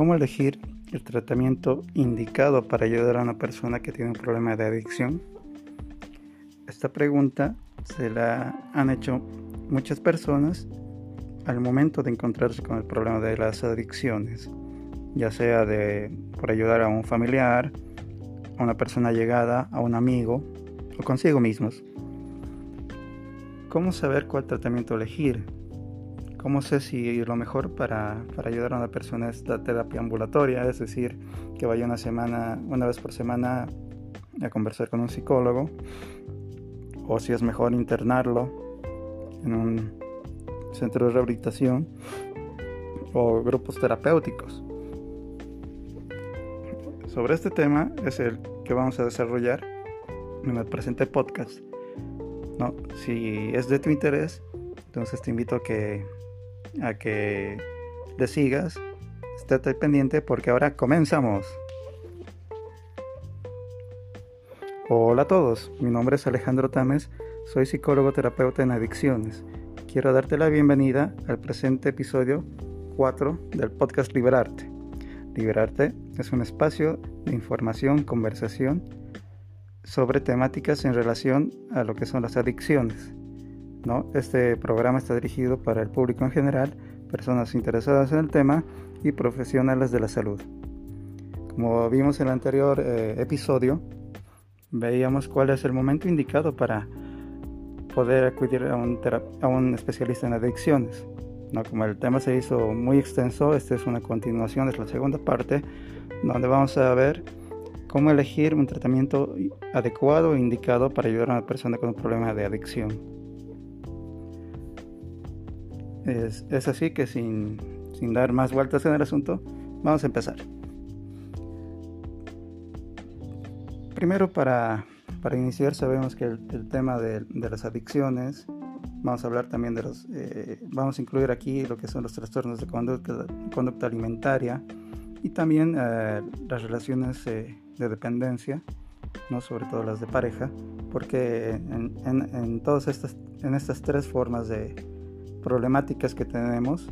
¿Cómo elegir el tratamiento indicado para ayudar a una persona que tiene un problema de adicción? Esta pregunta se la han hecho muchas personas al momento de encontrarse con el problema de las adicciones, ya sea de por ayudar a un familiar, a una persona llegada, a un amigo o consigo mismos. ¿Cómo saber cuál tratamiento elegir? ¿Cómo sé si lo mejor para, ayudar a una persona es la terapia ambulatoria? Es decir, que vaya una semana, una vez por semana a conversar con un psicólogo. O si es mejor internarlo en un centro de rehabilitación o grupos terapéuticos. Sobre este tema es el que vamos a desarrollar en el presente podcast. ¿no? Si es de tu interés, entonces te invito a que a que le sigas. Estate pendiente porque ahora comenzamos. Hola a todos, mi nombre es Alejandro Tames, soy psicólogo terapeuta en adicciones. Quiero darte la bienvenida al presente episodio 4 del podcast Liberarte. Liberarte es un espacio de información, conversación sobre temáticas en relación a lo que son las adicciones. Este programa está dirigido para el público en general, personas interesadas en el tema y profesionales de la salud. Como vimos en el anterior eh, episodio, veíamos cuál es el momento indicado para poder acudir a un, a un especialista en adicciones. ¿no? Como el tema se hizo muy extenso, esta es una continuación, es la segunda parte, donde vamos a ver cómo elegir un tratamiento adecuado e indicado para ayudar a una persona con un problema de adicción. Es, así que sin, dar más vueltas en el asunto, vamos a empezar. Primero para, iniciar sabemos que el, tema de, las adicciones, vamos a hablar también de los, eh, vamos a incluir aquí lo que son los trastornos de conducta, conducta alimentaria y también eh, las relaciones eh, de dependencia, ¿no? sobre todo las de pareja, porque en, en todas estas, en estas tres formas de, problemáticas que tenemos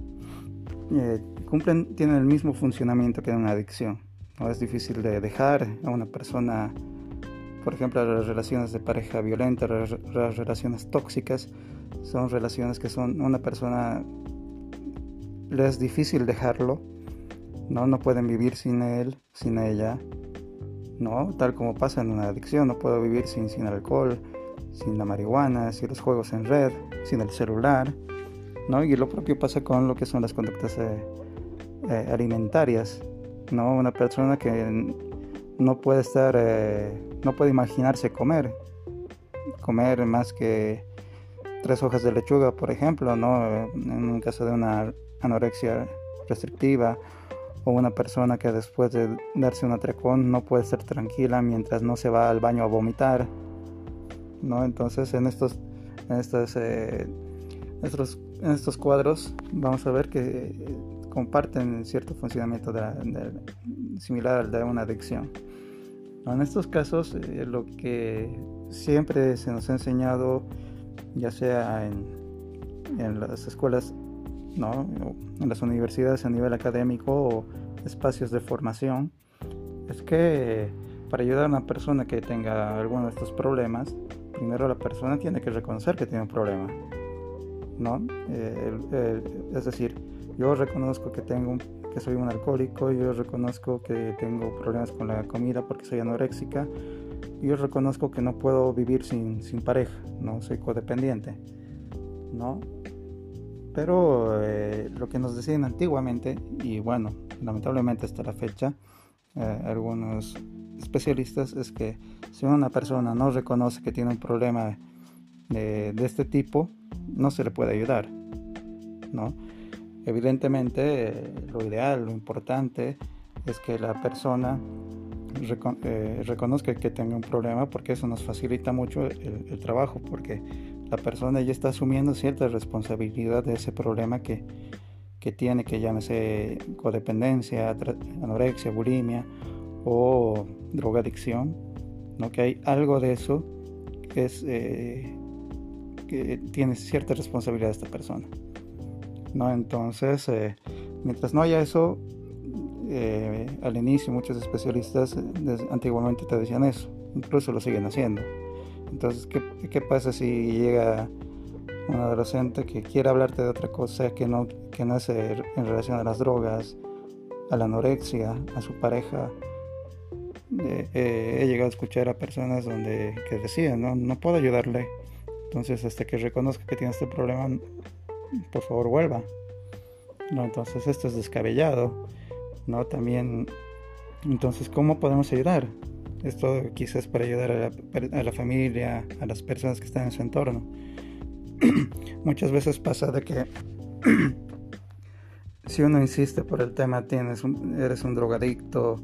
eh, cumplen, tienen el mismo funcionamiento que una adicción. ¿no? Es difícil de dejar a una persona, por ejemplo, las relaciones de pareja violenta, las, relaciones tóxicas, son relaciones que son una persona le es difícil dejarlo, no, no pueden vivir sin él, sin ella, no, tal como pasa en una adicción, no puedo vivir sin, sin alcohol, sin la marihuana, sin los juegos en red, sin el celular, y lo propio pasa con lo que son las conductas eh, eh, alimentarias, ¿no? Una persona que no puede estar, eh, no puede imaginarse comer, comer más que tres hojas de lechuga, por ejemplo, ¿no? En un caso de una anorexia restrictiva o una persona que después de darse un atracón no puede estar tranquila mientras no se va al baño a vomitar, ¿no? Entonces en estos, en estas en estos cuadros vamos a ver que eh, comparten cierto funcionamiento similar al de una adicción. En estos casos, eh, lo que siempre se nos ha enseñado, ya sea en, las escuelas, en las universidades a nivel académico o espacios de formación, es que para ayudar a una persona que tenga alguno de estos problemas, primero la persona tiene que reconocer que tiene un problema ¿no? Eh, es decir, yo reconozco que tengo que soy un alcohólico, yo reconozco que tengo problemas con la comida porque soy anoréxica, yo reconozco que no puedo vivir sin, sin pareja, no soy codependiente, ¿no? Pero eh, lo que nos decían antiguamente, y bueno, lamentablemente hasta la fecha, eh, algunos especialistas es que si una persona no reconoce que tiene un problema de, de este tipo, no se le puede ayudar, ¿no? Evidentemente, lo ideal, lo importante es que la persona eh, reconozca que tenga un problema porque eso nos facilita mucho el, trabajo, porque la persona ya está asumiendo cierta responsabilidad de ese problema que, que tiene, que llámese codependencia, anorexia, bulimia o drogadicción, ¿no? que hay algo de eso que es eh, que tiene cierta responsabilidad esta persona. ¿no? Entonces, eh, mientras no haya eso, eh, al inicio muchos especialistas antiguamente te decían eso, incluso lo siguen haciendo. Entonces, ¿qué, ¿qué, pasa si llega un adolescente que quiere hablarte de otra cosa que no, que no es en relación a las drogas, a la anorexia, a su pareja? Eh, eh, he llegado a escuchar a personas donde que decían, no, no puedo ayudarle. Entonces, hasta que reconozca que tiene este problema, por favor vuelva. ¿no? Entonces esto es descabellado, ¿no? También, entonces, ¿cómo podemos ayudar? Esto quizás para ayudar a la, familia, a las personas que están en su entorno. Muchas veces pasa de que si uno insiste por el tema, tienes eres un drogadicto,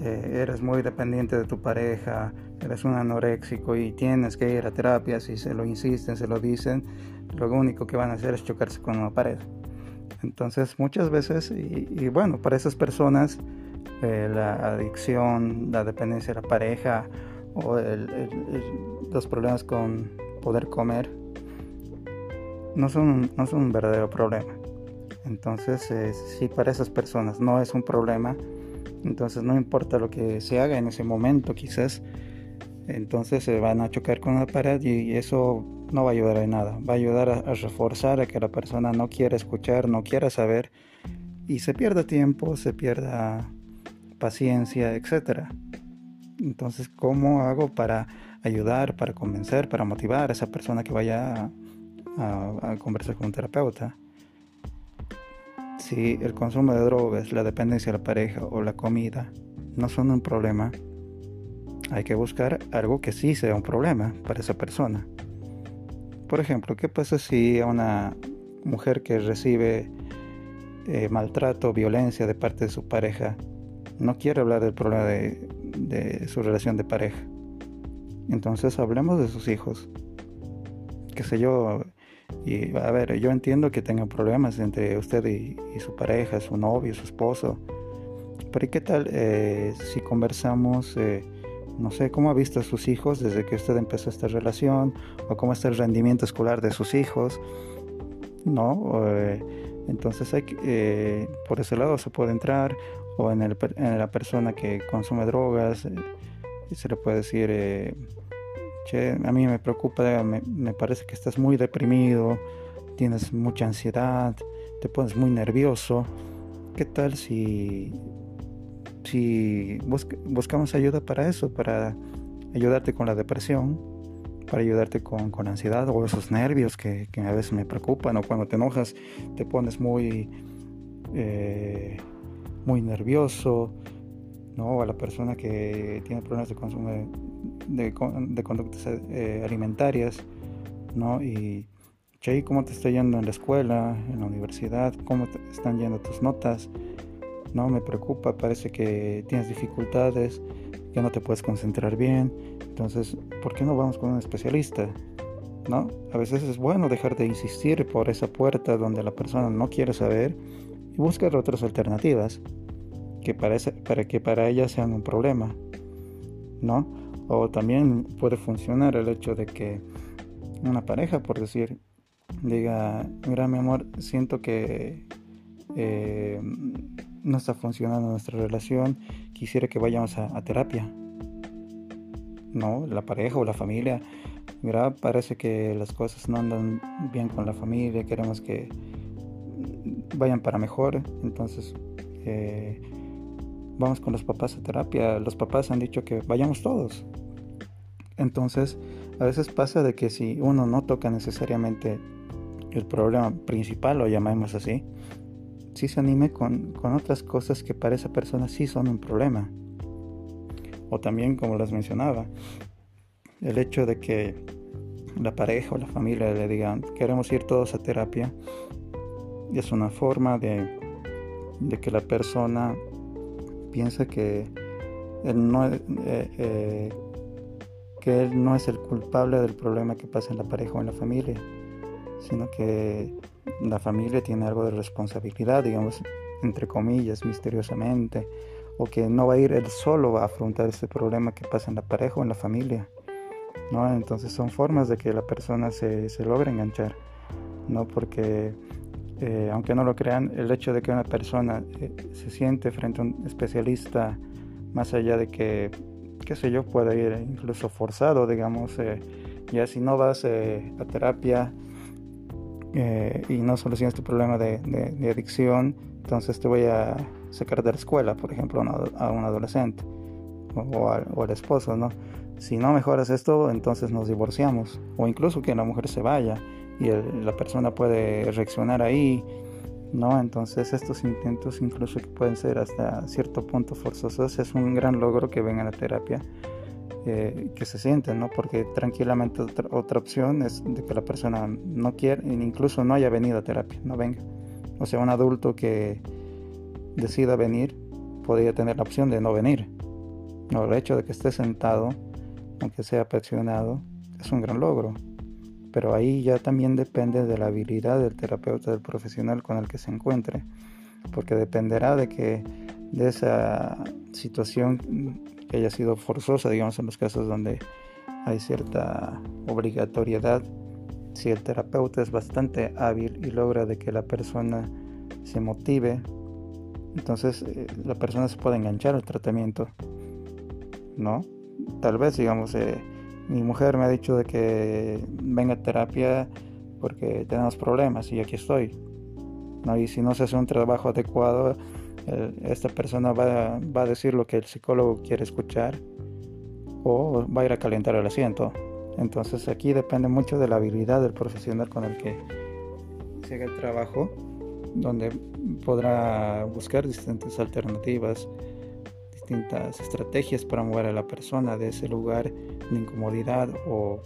eh, eres muy dependiente de tu pareja, eres un anoréxico y tienes que ir a terapia, si se lo insisten, se lo dicen, lo único que van a hacer es chocarse con una pared. Entonces muchas veces, y, bueno, para esas personas, eh, la adicción, la dependencia de la pareja o los problemas con poder comer no son, no son un verdadero problema. Entonces, eh, si para esas personas no es un problema, entonces no importa lo que se haga en ese momento, quizás, entonces se van a chocar con la pared y eso no va a ayudar en nada. Va a ayudar a, reforzar a que la persona no quiera escuchar, no quiera saber y se pierda tiempo, se pierda paciencia, etc. Entonces, ¿cómo hago para ayudar, para convencer, para motivar a esa persona que vaya a, conversar con un terapeuta? Si el consumo de drogas, la dependencia de la pareja o la comida no son un problema, hay que buscar algo que sí sea un problema para esa persona. Por ejemplo, ¿qué pasa si una mujer que recibe eh, maltrato violencia de parte de su pareja no quiere hablar del problema de, su relación de pareja? Entonces hablemos de sus hijos. Qué sé yo. Y a ver, yo entiendo que tengan problemas entre usted y, su pareja, su novio, su esposo. Pero qué tal eh, si conversamos? Eh, no sé cómo ha visto a sus hijos desde que usted empezó esta relación o cómo está el rendimiento escolar de sus hijos, ¿no? Eh, entonces hay eh, por ese lado se puede entrar o en, el, en la persona que consume drogas eh, se le puede decir, che, a mí me preocupa, me, me parece que estás muy deprimido, tienes mucha ansiedad, te pones muy nervioso. ¿Qué tal si si buscamos ayuda para eso, para ayudarte con la depresión, para ayudarte con, con ansiedad o esos nervios que, a veces me preocupan o cuando te enojas te pones muy, eh, muy nervioso, ¿no? A la persona que tiene problemas de consumo de, de, conductas eh, alimentarias, ¿no? Y, Che, ¿cómo te está yendo en la escuela, en la universidad? ¿Cómo te están yendo tus notas? No me preocupa, parece que tienes dificultades, que no te puedes concentrar bien, entonces, ¿por qué no vamos con un especialista? ¿No? A veces es bueno dejar de insistir por esa puerta donde la persona no quiere saber y buscar otras alternativas que para, para que para ella sean un problema, ¿no? O también puede funcionar el hecho de que una pareja, por decir, diga, mira mi amor, siento que eh, no está funcionando nuestra relación, quisiera que vayamos a, terapia. No, la pareja o la familia. Mira, parece que las cosas no andan bien con la familia, queremos que vayan para mejor. Entonces, eh, vamos con los papás a terapia. Los papás han dicho que vayamos todos. Entonces, a veces pasa de que si uno no toca necesariamente el problema principal, lo llamamos así, si se anime con, otras cosas que para esa persona sí son un problema. O también, como les mencionaba, el hecho de que la pareja o la familia le digan queremos ir todos a terapia es una forma de, que la persona piensa que él no, eh, eh, que él no es el culpable del problema que pasa en la pareja o en la familia, sino que la familia tiene algo de responsabilidad, digamos, entre comillas, misteriosamente, o que no va a ir él solo a afrontar este problema que pasa en la pareja o en la familia. ¿no? Entonces son formas de que la persona se, se logre enganchar, ¿no? porque eh, aunque no lo crean, el hecho de que una persona eh, se siente frente a un especialista, más allá de que, qué sé yo, pueda ir incluso forzado, digamos, eh, ya si no vas a terapia y no solucionas tu problema de, adicción, entonces te voy a sacar de la escuela, por ejemplo, a un adolescente o, al esposo, ¿no? Si no mejoras esto, entonces nos divorciamos, o incluso que la mujer se vaya y la persona puede reaccionar ahí, ¿no? Entonces estos intentos incluso que pueden ser hasta cierto punto forzosos es un gran logro que venga a la terapia, eh, que se sienten, ¿no? Porque tranquilamente otra, opción es de que la persona no quiera, incluso no haya venido a terapia, no venga. O sea, un adulto que decida venir podría tener la opción de no venir. No, el hecho de que esté sentado, aunque sea presionado, es un gran logro pero ahí ya también depende de la habilidad del terapeuta, del profesional con el que se encuentre, porque dependerá de que de esa situación que haya sido forzosa, digamos en los casos donde hay cierta obligatoriedad, si el terapeuta es bastante hábil y logra de que la persona se motive, entonces eh, la persona se puede enganchar al tratamiento, ¿no? Tal vez, digamos, eh, mi mujer me ha dicho de que venga a terapia porque tenemos problemas y aquí estoy. ¿no? Y si no se hace un trabajo adecuado, esta persona va, va, a decir lo que el psicólogo quiere escuchar o va a ir a calentar el asiento. Entonces aquí depende mucho de la habilidad del profesional con el que se haga el trabajo, donde podrá buscar distintas alternativas distintas estrategias para mover a la persona de ese lugar de incomodidad o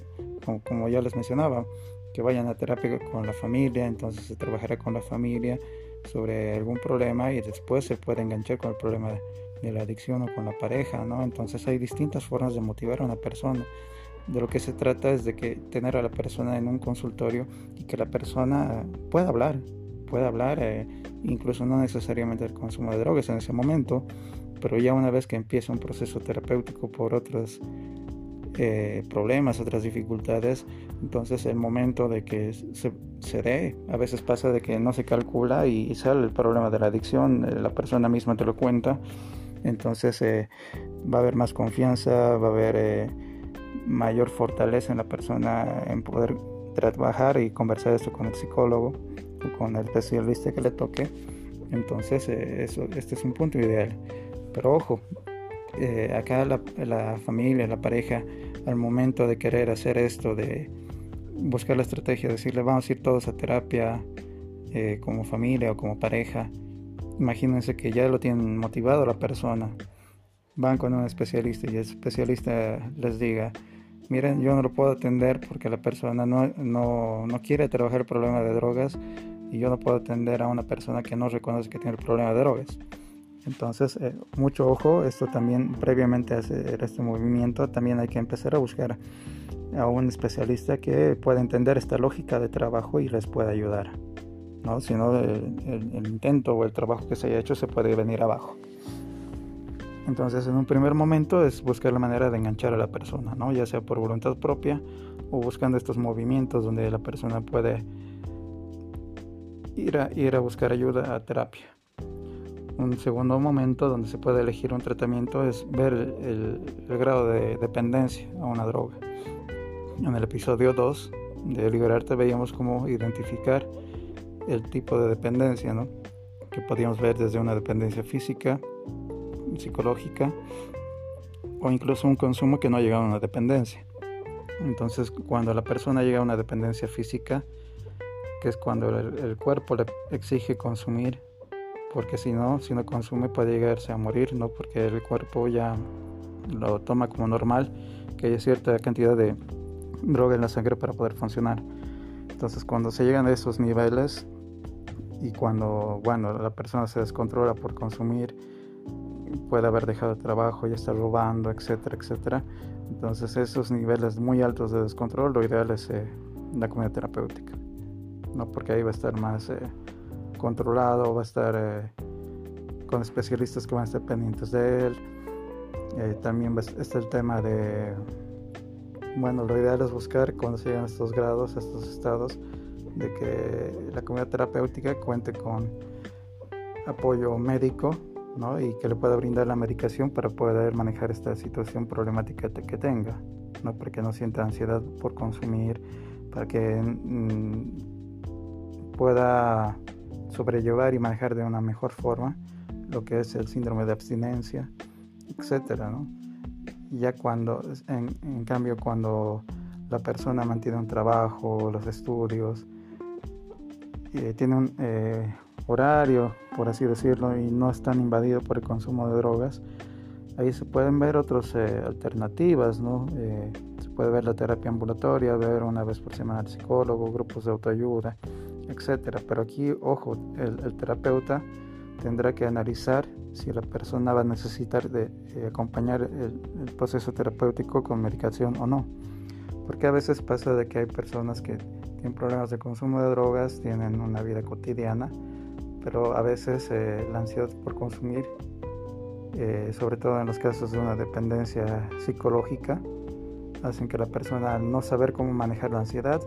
como, ya les mencionaba, que vayan a terapia con la familia, entonces se trabajará con la familia sobre algún problema y después se puede enganchar con el problema de, la adicción o con la pareja, ¿no? Entonces hay distintas formas de motivar a una persona. De lo que se trata es de que tener a la persona en un consultorio y que la persona pueda hablar, pueda hablar, eh, incluso no necesariamente el consumo de drogas en ese momento, pero ya una vez que empieza un proceso terapéutico por otros eh, problemas, otras dificultades, entonces el momento de que se, se, dé, a veces pasa de que no se calcula y, sale el problema de la adicción, eh, la persona misma te lo cuenta, entonces eh, va a haber más confianza, va a haber mayor fortaleza en la persona en poder trabajar y conversar esto con el psicólogo o con el especialista que le toque. Entonces, eso, este es un punto ideal. Pero ojo, eh, acá la, familia, la pareja, al momento de querer hacer esto, de buscar la estrategia, de decirle vamos a ir todos a terapia eh, como familia o como pareja, imagínense que ya lo tienen motivado la persona, van con un especialista y el especialista les diga, miren, yo no lo puedo atender porque la persona no, no, no quiere trabajar el problema de drogas y yo no puedo atender a una persona que no reconoce que tiene el problema de drogas. Entonces, eh, mucho ojo, esto también previamente a hacer este movimiento, también hay que empezar a buscar a un especialista que pueda entender esta lógica de trabajo y les pueda ayudar. ¿no? Si no, el, intento o el trabajo que se haya hecho se puede venir abajo. Entonces, en un primer momento es buscar la manera de enganchar a la persona, ¿no? ya sea por voluntad propia o buscando estos movimientos donde la persona puede ir a, ir a buscar ayuda a terapia. Un segundo momento donde se puede elegir un tratamiento es ver el, grado de dependencia a una droga. En el episodio 2 de Liberarte veíamos cómo identificar el tipo de dependencia, ¿no? que podíamos ver desde una dependencia física, psicológica o incluso un consumo que no llega a una dependencia. Entonces, cuando la persona llega a una dependencia física, que es cuando el cuerpo le exige consumir porque si no, si no consume puede llegarse a morir, ¿no? Porque el cuerpo ya lo toma como normal, que haya cierta cantidad de droga en la sangre para poder funcionar. Entonces cuando se llegan a esos niveles y cuando, bueno, la persona se descontrola por consumir, puede haber dejado de trabajo, ya está robando, etcétera, etcétera. Entonces esos niveles muy altos de descontrol, lo ideal es eh, la comunidad terapéutica, ¿no? Porque ahí va a estar más... Eh, controlado, va a estar eh, con especialistas que van a estar pendientes de él. Eh, también está el tema de, bueno, lo ideal es buscar cuando se llegan a estos grados, a estos estados, de que la comunidad terapéutica cuente con apoyo médico ¿no? y que le pueda brindar la medicación para poder manejar esta situación problemática que tenga, ¿no? para que no sienta ansiedad por consumir, para que mm, pueda sobrellevar y manejar de una mejor forma lo que es el síndrome de abstinencia, etcétera, ¿no? Ya cuando, en, en cambio, cuando la persona mantiene un trabajo, los estudios, eh, tiene un eh, horario, por así decirlo, y no es tan invadido por el consumo de drogas, ahí se pueden ver otras eh, alternativas, ¿no? se puede ver la terapia ambulatoria, ver una vez por semana al psicólogo, grupos de autoayuda, etcétera. Pero aquí, ojo, el, terapeuta tendrá que analizar si la persona va a necesitar de acompañar el, proceso terapéutico con medicación o no. Porque a veces pasa de que hay personas que tienen problemas de consumo de drogas, tienen una vida cotidiana, pero a veces eh, la ansiedad por consumir, eh, sobre todo en los casos de una dependencia psicológica, hacen que la persona no saber cómo manejar la ansiedad,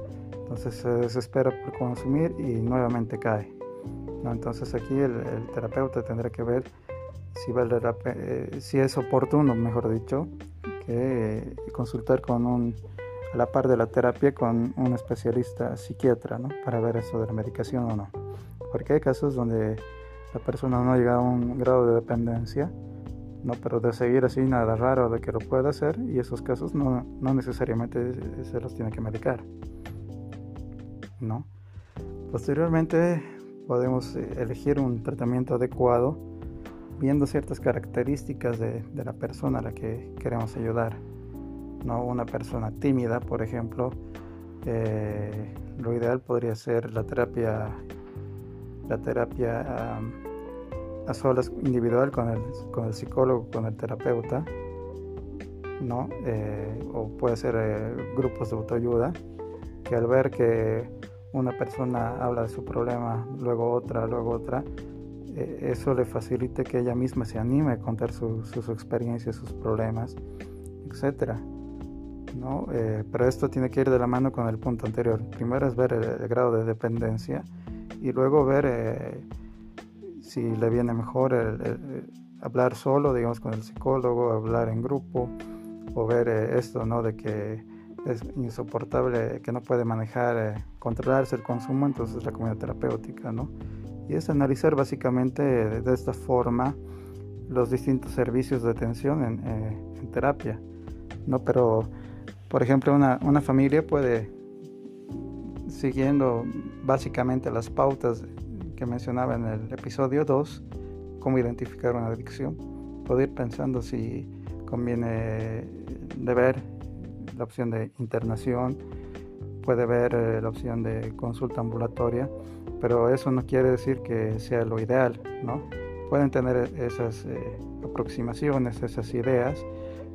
entonces se desespera por consumir y nuevamente cae. Entonces aquí el, terapeuta tendrá que ver si, vale eh, si es oportuno, mejor dicho, que consultar con un a la par de la terapia con un especialista psiquiatra, ¿no? Para ver eso de la medicación o no. Porque hay casos donde la persona no llega a un grado de dependencia, ¿no? Pero de seguir así nada raro de que lo pueda hacer y esos casos no, no necesariamente se los tiene que medicar, ¿no? Posteriormente podemos eh, elegir un tratamiento adecuado viendo ciertas características de, la persona a la que queremos ayudar. ¿no? Una persona tímida, por ejemplo, eh, lo ideal podría ser la terapia, la terapia a solas individual con el, con el psicólogo, con el terapeuta, ¿no? Eh, o puede ser grupos de autoayuda, que al ver que una persona habla de su problema, luego otra, luego otra, eso le facilite que ella misma se anime a contar sus experiencias, sus problemas, etcétera. ¿no? Eh, pero esto tiene que ir de la mano con el punto anterior. Primero es ver el, grado de dependencia y luego ver eh, si le viene mejor hablar solo, digamos, con el psicólogo, hablar en grupo o ver eh, esto, ¿no? De que es insoportable, que no puede manejar, controlarse el consumo, entonces la comunidad terapéutica, ¿no? Y es analizar básicamente de, esta forma los distintos servicios de atención en, en terapia, ¿no? Pero por ejemplo, una, familia puede, siguiendo básicamente las pautas que mencionaba en el episodio 2, cómo identificar una adicción, puede ir pensando si conviene de ver la opción de internación, puede ver eh, la opción de consulta ambulatoria, pero eso no quiere decir que sea lo ideal, ¿no? Pueden tener esas eh, aproximaciones, esas ideas,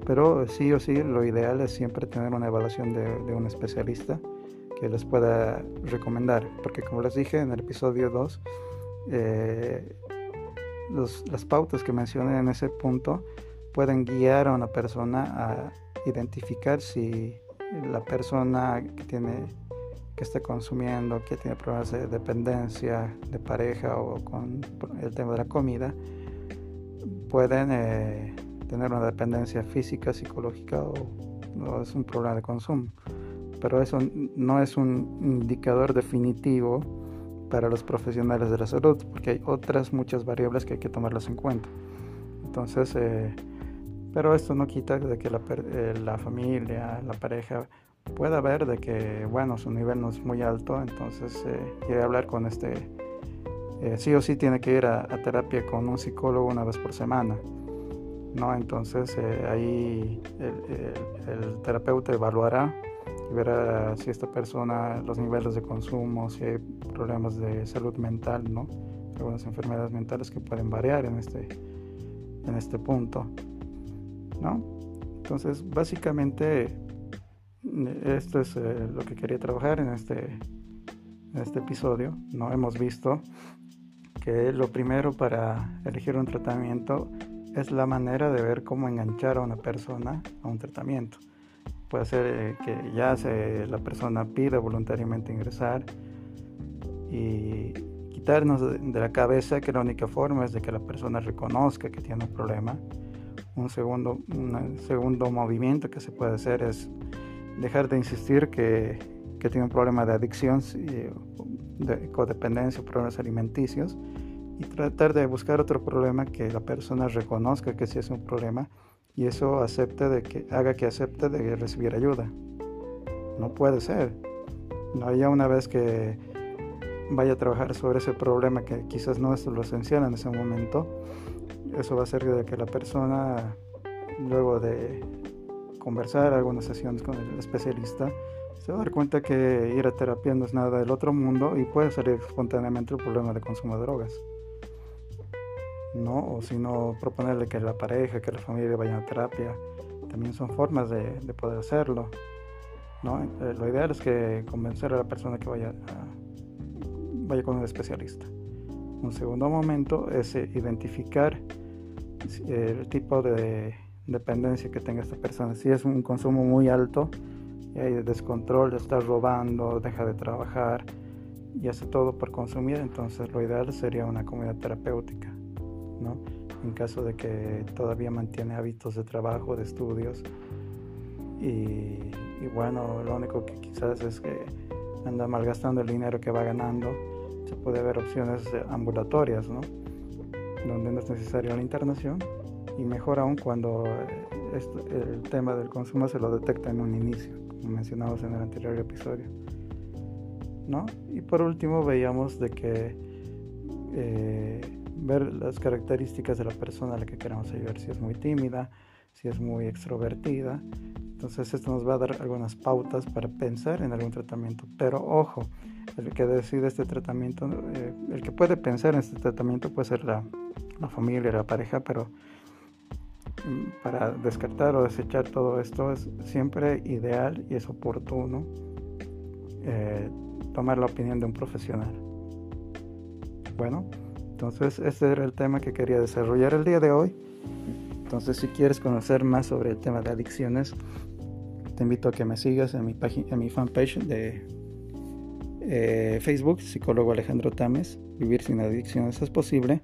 pero sí o sí, lo ideal es siempre tener una evaluación de, un especialista que les pueda recomendar, porque como les dije en el episodio 2, eh, las pautas que mencioné en ese punto pueden guiar a una persona a identificar si la persona que tiene que está consumiendo, que tiene problemas de dependencia de pareja o con el tema de la comida, pueden eh, tener una dependencia física, psicológica o no es un problema de consumo. Pero eso no es un indicador definitivo para los profesionales de la salud, porque hay otras muchas variables que hay que tomarlas en cuenta. Entonces, eh, pero esto no quita de que la, eh, la, familia, la pareja pueda ver de que, bueno, su nivel no es muy alto, entonces eh, quiere hablar con este, sí o sí tiene que ir a terapia con un psicólogo una vez por semana. ¿no? Entonces eh, ahí el, terapeuta evaluará y verá si esta persona, los niveles de consumo, si hay problemas de salud mental, ¿no? Algunas enfermedades mentales que pueden variar en este, en este punto, ¿no? Entonces, básicamente, esto es eh, lo que quería trabajar en este, en este episodio, ¿no? Hemos visto que lo primero para elegir un tratamiento es la manera de ver cómo enganchar a una persona a un tratamiento. Puede ser eh, que ya se, la persona pida voluntariamente ingresar, y quitarnos de la cabeza que la única forma es de que la persona reconozca que tiene un problema. Un segundo, un segundo movimiento que se puede hacer es dejar de insistir que, que tiene un problema de adicción, de codependencia, problemas alimenticios y tratar de buscar otro problema que la persona reconozca que sí es un problema y eso acepte de que haga que acepte de recibir ayuda. No puede ser. No ya una vez que vaya a trabajar sobre ese problema que quizás no es lo esencial en ese momento, eso va a hacer de que la persona luego de conversar algunas sesiones con el especialista se va a dar cuenta que ir a terapia no es nada del otro mundo y puede salir espontáneamente el problema de consumo de drogas. ¿no? O si no, proponerle que la pareja, que la familia vayan a terapia. También son formas de, poder hacerlo, ¿no? Eh, lo ideal es que convencer a la persona que vaya, vaya con un especialista. Un segundo momento es eh, identificar el tipo de dependencia que tenga esta persona. Si es un consumo muy alto y hay descontrol, está robando, deja de trabajar y hace todo por consumir, entonces lo ideal sería una comunidad terapéutica. En caso de que todavía mantiene hábitos de trabajo, de estudios. Y, bueno, lo único que quizás es que anda malgastando el dinero que va ganando. Se puede ver opciones ambulatorias, ¿no? Donde no es necesaria la internación. Y mejor aún cuando el tema del consumo se lo detecta en un inicio, como mencionamos en el anterior episodio. ¿no? Y por último veíamos de que eh, ver las características de la persona a la que queremos ayudar, si es muy tímida, si es muy extrovertida. Entonces esto nos va a dar algunas pautas para pensar en algún tratamiento. Pero ojo, el que decide este tratamiento, eh, el que puede pensar en este tratamiento puede ser la, la familia, la pareja, pero mm, para descartar o desechar todo esto es siempre ideal y es oportuno eh, tomar la opinión de un profesional. Bueno, entonces, este era el tema que quería desarrollar el día de hoy. Entonces, si quieres conocer más sobre el tema de adicciones, te invito a que me sigas en mi, en mi fanpage de eh, Facebook, psicólogo Alejandro Tames. Vivir sin adicciones es posible.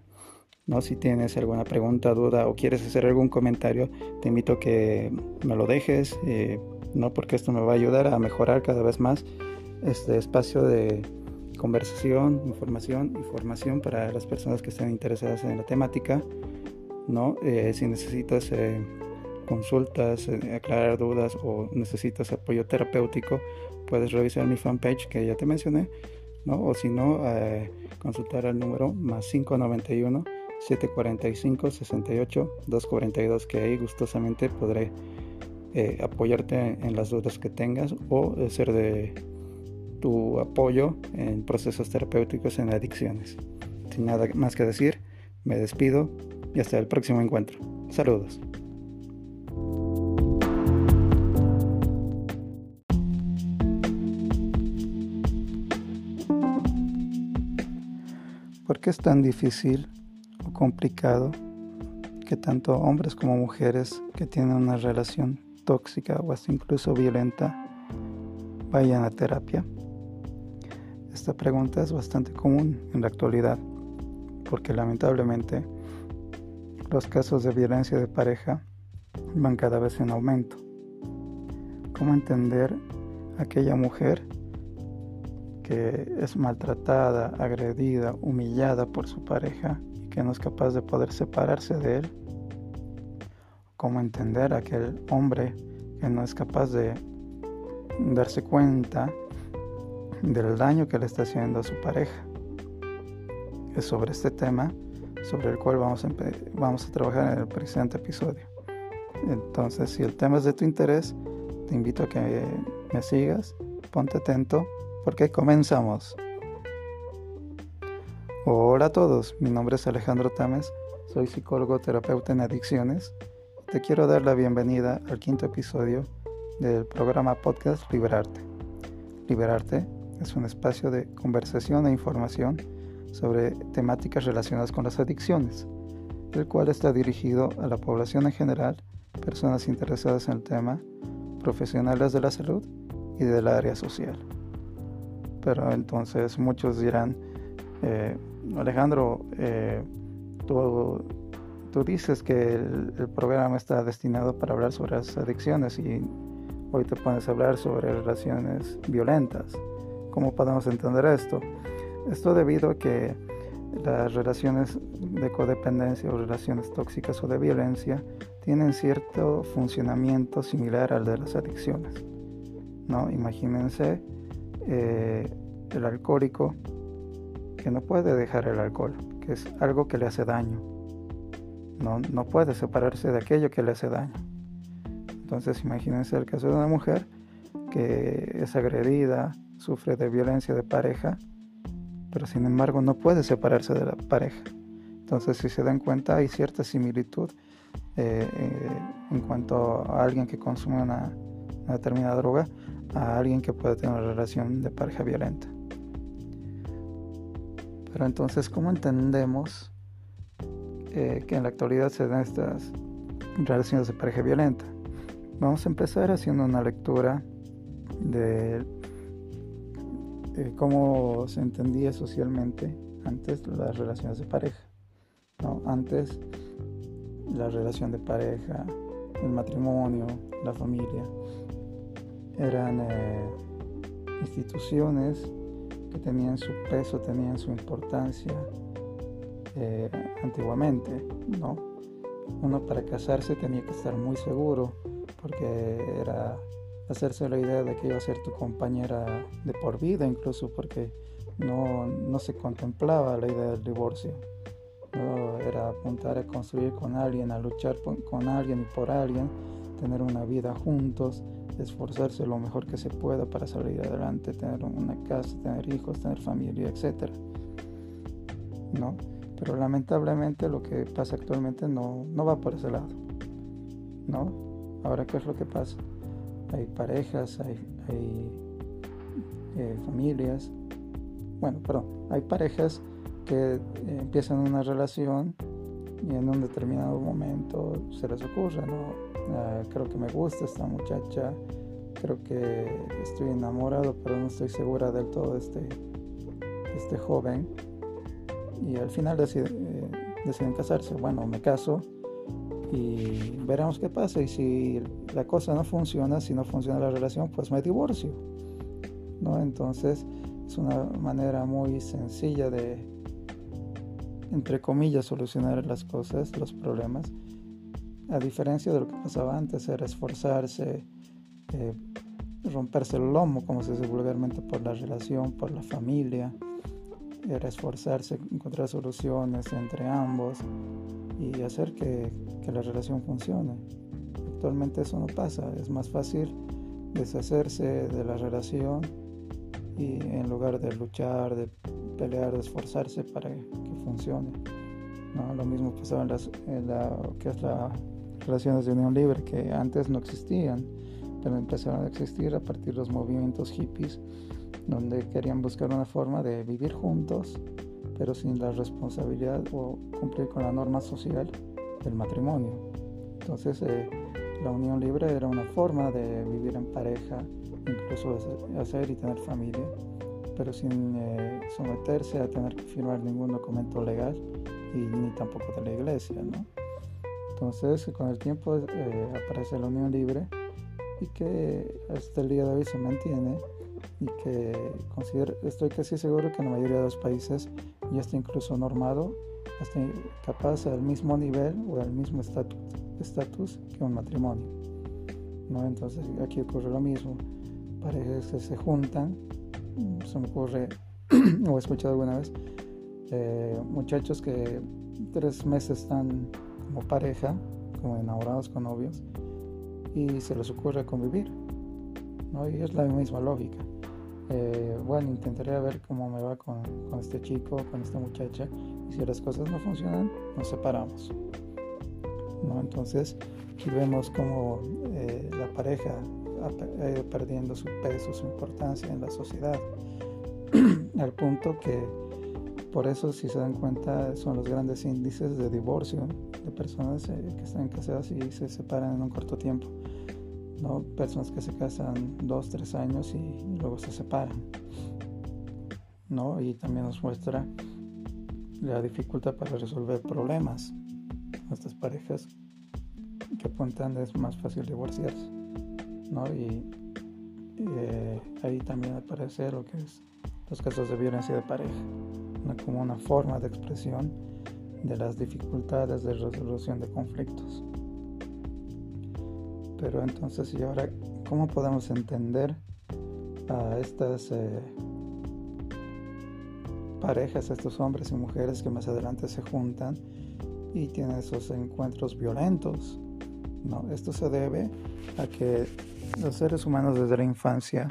¿no? Si tienes alguna pregunta, duda o quieres hacer algún comentario, te invito a que me lo dejes, eh, ¿no? porque esto me va a ayudar a mejorar cada vez más este espacio de conversación, información y formación para las personas que estén interesadas en la temática. ¿no? Eh, si necesitas eh, consultas, aclarar dudas o necesitas apoyo terapéutico, puedes revisar mi fanpage que ya te mencioné, ¿no? o si no, consultar al número más 591 745 68 242 que ahí gustosamente podré apoyarte en las dudas que tengas o ser de tu apoyo en procesos terapéuticos en adicciones. Sin nada más que decir, me despido y hasta el próximo encuentro. Saludos. Qué es tan difícil o complicado que tanto hombres como mujeres que tienen una relación tóxica o hasta incluso violenta vayan a terapia? Esta pregunta es bastante común en la actualidad porque lamentablemente los casos de violencia de pareja van cada vez en aumento. ¿Cómo entender a aquella mujer que es maltratada, agredida, humillada por su pareja y que no es capaz de poder separarse de él? ¿Cómo entender a aquel hombre que no es capaz de darse cuenta del daño que le está haciendo a su pareja. Es sobre este tema sobre el cual vamos a, vamos a trabajar en el presente episodio. Entonces, si el tema es de tu interés, te invito a que me sigas, ponte atento, porque comenzamos. Hola a todos, mi nombre es Alejandro Tames, soy psicólogo terapeuta en adicciones. Te quiero dar la bienvenida al quinto episodio del programa podcast Liberarte. Liberarte es un espacio de conversación e información sobre temáticas relacionadas con las adicciones, el cual está dirigido a la población en general, personas interesadas en el tema, profesionales de la salud y del área social. Pero entonces muchos dirán, eh, Alejandro, eh, tú, tú, dices que el, programa está destinado para hablar sobre las adicciones y hoy te pones a hablar sobre relaciones violentas. ¿Cómo podemos entender esto? Esto debido a que las relaciones de codependencia o relaciones tóxicas o de violencia tienen cierto funcionamiento similar al de las adicciones. ¿no? Imagínense eh, el alcohólico que no puede dejar el alcohol, que es algo que le hace daño. No, no puede separarse de aquello que le hace daño. Entonces imagínense el caso de una mujer que es agredida, sufre de violencia de pareja, pero sin embargo no puede separarse de la pareja. Entonces si se dan cuenta hay cierta similitud eh, eh, en cuanto a alguien que consume una, determinada droga a alguien que puede tener una relación de pareja violenta. Pero entonces, ¿cómo entendemos eh, que en la actualidad se dan estas relaciones de pareja violenta? Vamos a empezar haciendo una lectura de, cómo se entendía socialmente antes las relaciones de pareja. Antes la relación de pareja, el matrimonio, la familia, eran eh, instituciones que tenían su peso, tenían su importancia eh, antiguamente, ¿no? Uno para casarse tenía que estar muy seguro porque era hacerse la idea de que iba a ser tu compañera de por vida incluso porque no, no se contemplaba la idea del divorcio. No, era apuntar a construir con alguien, a luchar con alguien y por alguien, tener una vida juntos, esforzarse lo mejor que se pueda para salir adelante, tener una casa, tener hijos, tener familia, etc. ¿No? Pero lamentablemente lo que pasa actualmente no, no va por ese lado. ¿No? Ahora, ¿qué es lo que pasa? Hay parejas, hay, hay eh, familias, bueno, perdón, hay parejas que eh, empiezan una relación y en un determinado momento se les ocurre, ¿no? Ah, creo que me gusta esta muchacha, creo que estoy enamorado, pero no estoy segura del todo de este, este joven. Y al final deciden, eh, deciden casarse. Bueno, me caso y veremos qué pasa. Y si la cosa no funciona, si no funciona la relación, pues me divorcio. ¿no? Entonces es una manera muy sencilla de, entre comillas, solucionar las cosas, los problemas a diferencia de lo que pasaba antes, era esforzarse, eh, romperse el lomo, como se dice vulgarmente, por la relación, por la familia, era esforzarse, encontrar soluciones entre ambos y hacer que, la relación funcione. Actualmente eso no pasa, es más fácil deshacerse de la relación y en lugar de luchar, de pelear, de esforzarse para que funcione. ¿no? Lo mismo pasaba en, en la, que es la relaciones de unión libre que antes no existían, pero empezaron a existir a partir de los movimientos hippies, donde querían buscar una forma de vivir juntos, pero sin la responsabilidad o cumplir con la norma social del matrimonio. Entonces, eh, la unión libre era una forma de vivir en pareja, incluso hacer y tener familia, pero sin eh, someterse a tener que firmar ningún documento legal y ni tampoco de la iglesia, ¿no? Entonces, con el tiempo eh, aparece la unión libre y que hasta el día de hoy se mantiene y que considero, estoy casi seguro que en la mayoría de los países ya está incluso normado, hasta capaz al mismo nivel o al mismo estatus que un matrimonio. ¿no? Entonces aquí ocurre lo mismo, parejas que se juntan, se me ocurre, o he escuchado alguna vez, eh, muchachos que tres meses están como pareja, como enamorados con novios, y se les ocurre convivir. ¿no? Y es la misma lógica. Eh, bueno, intentaré ver cómo me va con, este chico, con esta muchacha, y si las cosas no funcionan, nos separamos. Entonces, aquí vemos cómo eh, la pareja ido perdiendo su peso, su importancia en la sociedad, al punto que por eso, si se dan cuenta, son los grandes índices de divorcio de personas eh, que están casadas y se separan en un corto tiempo. ¿no? Personas que se casan dos, tres años y, luego se separan. ¿no? Y también nos muestra la dificultad para resolver problemas. Estas parejas que apuntan es más fácil divorciarse, ¿no? Y, eh, ahí también aparece lo que es los casos de violencia de pareja, como una forma de expresión de las dificultades de resolución de conflictos. Pero entonces, ¿y ahora cómo podemos entender a estas eh, parejas, estos hombres y mujeres que más adelante se juntan y tienen esos encuentros violentos. ¿no? Esto se debe a que los seres humanos desde la infancia,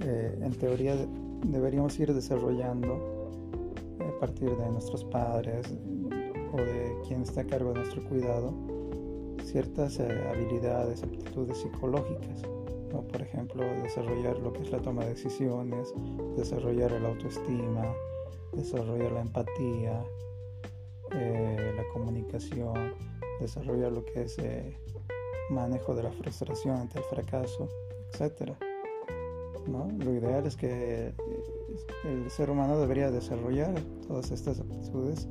eh, en teoría, deberíamos ir desarrollando a partir de nuestros padres o de quien está a cargo de nuestro cuidado ciertas eh, habilidades, aptitudes psicológicas. Por ejemplo, desarrollar lo que es la toma de decisiones, desarrollar el autoestima, desarrollar la empatía, eh, la comunicación, desarrollar lo que es eh, manejo de la frustración ante el fracaso, etc. ¿no? Lo ideal es que el ser humano debería desarrollar todas estas aptitudes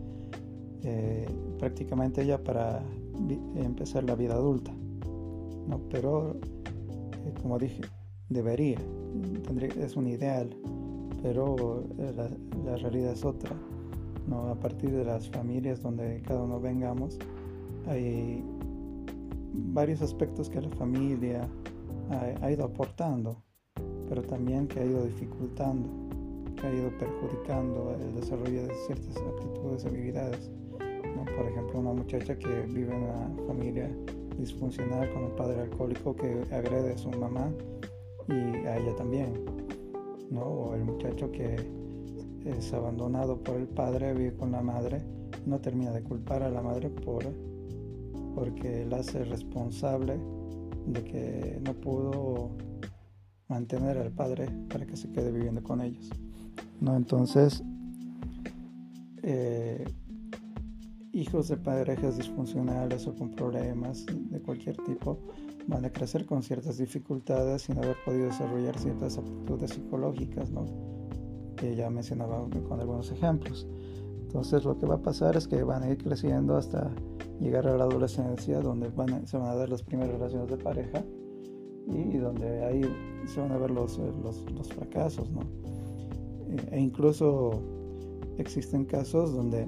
prácticamente ya para empezar la vida adulta. ¿no? Pero, como dije, debería, es un ideal pero eh, la, realidad es otra. ¿no? A partir de las familias donde cada uno vengamos, hay varios aspectos que la familia ha, ido aportando, pero también que ha ido dificultando, ha ido perjudicando el desarrollo de ciertas aptitudes y habilidades. Por ejemplo, una muchacha que vive en una familia disfuncional con un padre alcohólico que agrede a su mamá y a ella también o el muchacho que es abandonado por el padre, vive con la madre, no termina de culpar a la madre por porque él hace responsable de que no pudo mantener al padre para que se quede viviendo con ellos. ¿No? Entonces, eh, hijos de parejas disfuncionales o con problemas de cualquier tipo van a crecer con ciertas dificultades sin haber podido desarrollar ciertas aptitudes psicológicas, ¿no? que ya mencionaba con algunos ejemplos. Entonces lo que va a pasar es que van a ir creciendo hasta llegar a la adolescencia, donde se van a dar las primeras relaciones de pareja y donde ahí se van a ver los, los, los fracasos. ¿no? E incluso existen casos donde eh,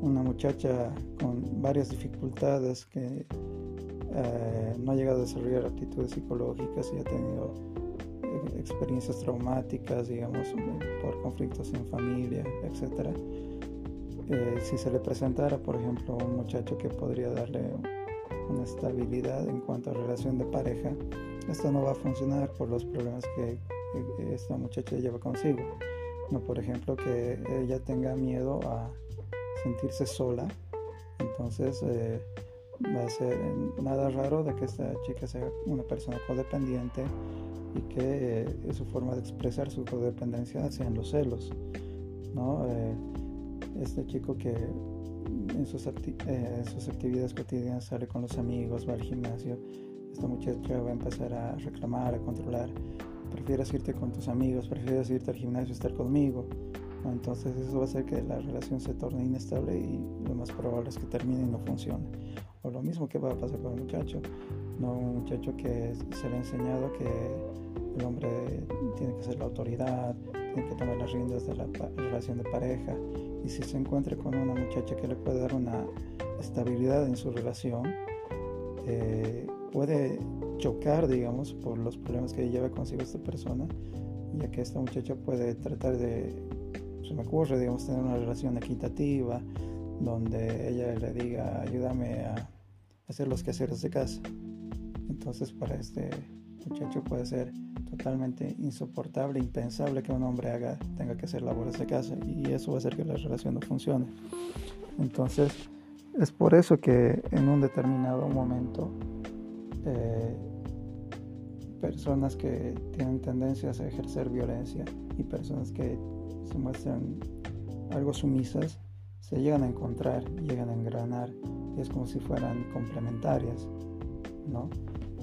una muchacha con varias dificultades que eh, no ha llegado a desarrollar aptitudes psicológicas y ha tenido eh, experiencias traumáticas, digamos, por conflictos en familia, etc. Eh, si se le presentara, por ejemplo, un muchacho que podría darle una estabilidad en cuanto a relación de pareja, esto no va a funcionar por los problemas que esta muchacha lleva consigo. No, por ejemplo, que ella tenga miedo a sentirse sola, entonces va a ser nada raro de que esta chica sea una persona codependiente y que eh, su forma de expresar su codependencia sea en los celos. ¿no? Eh, este chico que en sus, eh, sus, actividades cotidianas sale con los amigos, va al gimnasio, esta muchacha va a empezar a reclamar, a controlar. Prefieres irte con tus amigos, prefieres irte al gimnasio, estar conmigo. Entonces eso va a hacer que la relación se torne inestable y lo más probable es que termine y no funcione. O lo mismo que va a pasar con el muchacho, no un muchacho que se le ha enseñado que el hombre tiene que ser la autoridad, tiene que tomar las riendas de la relación de pareja y si se encuentra con una muchacha que le puede dar una estabilidad en su relación, eh, puede chocar, digamos, por los problemas que lleva consigo esta persona, ya que esta muchacha puede tratar de, se me ocurre, digamos, tener una relación equitativa, donde ella le diga, ayúdame a hacer los quehaceres de casa. Entonces para este muchacho puede ser totalmente insoportable, impensable que un hombre haga, tenga que hacer labores de casa y eso va a hacer que la relación no funcione. Entonces es por eso que en un determinado momento eh, personas que tienen tendencias a ejercer violencia y personas que se muestran algo sumisas se llegan a encontrar, llegan a engranar, es como si fueran complementarias, ¿no?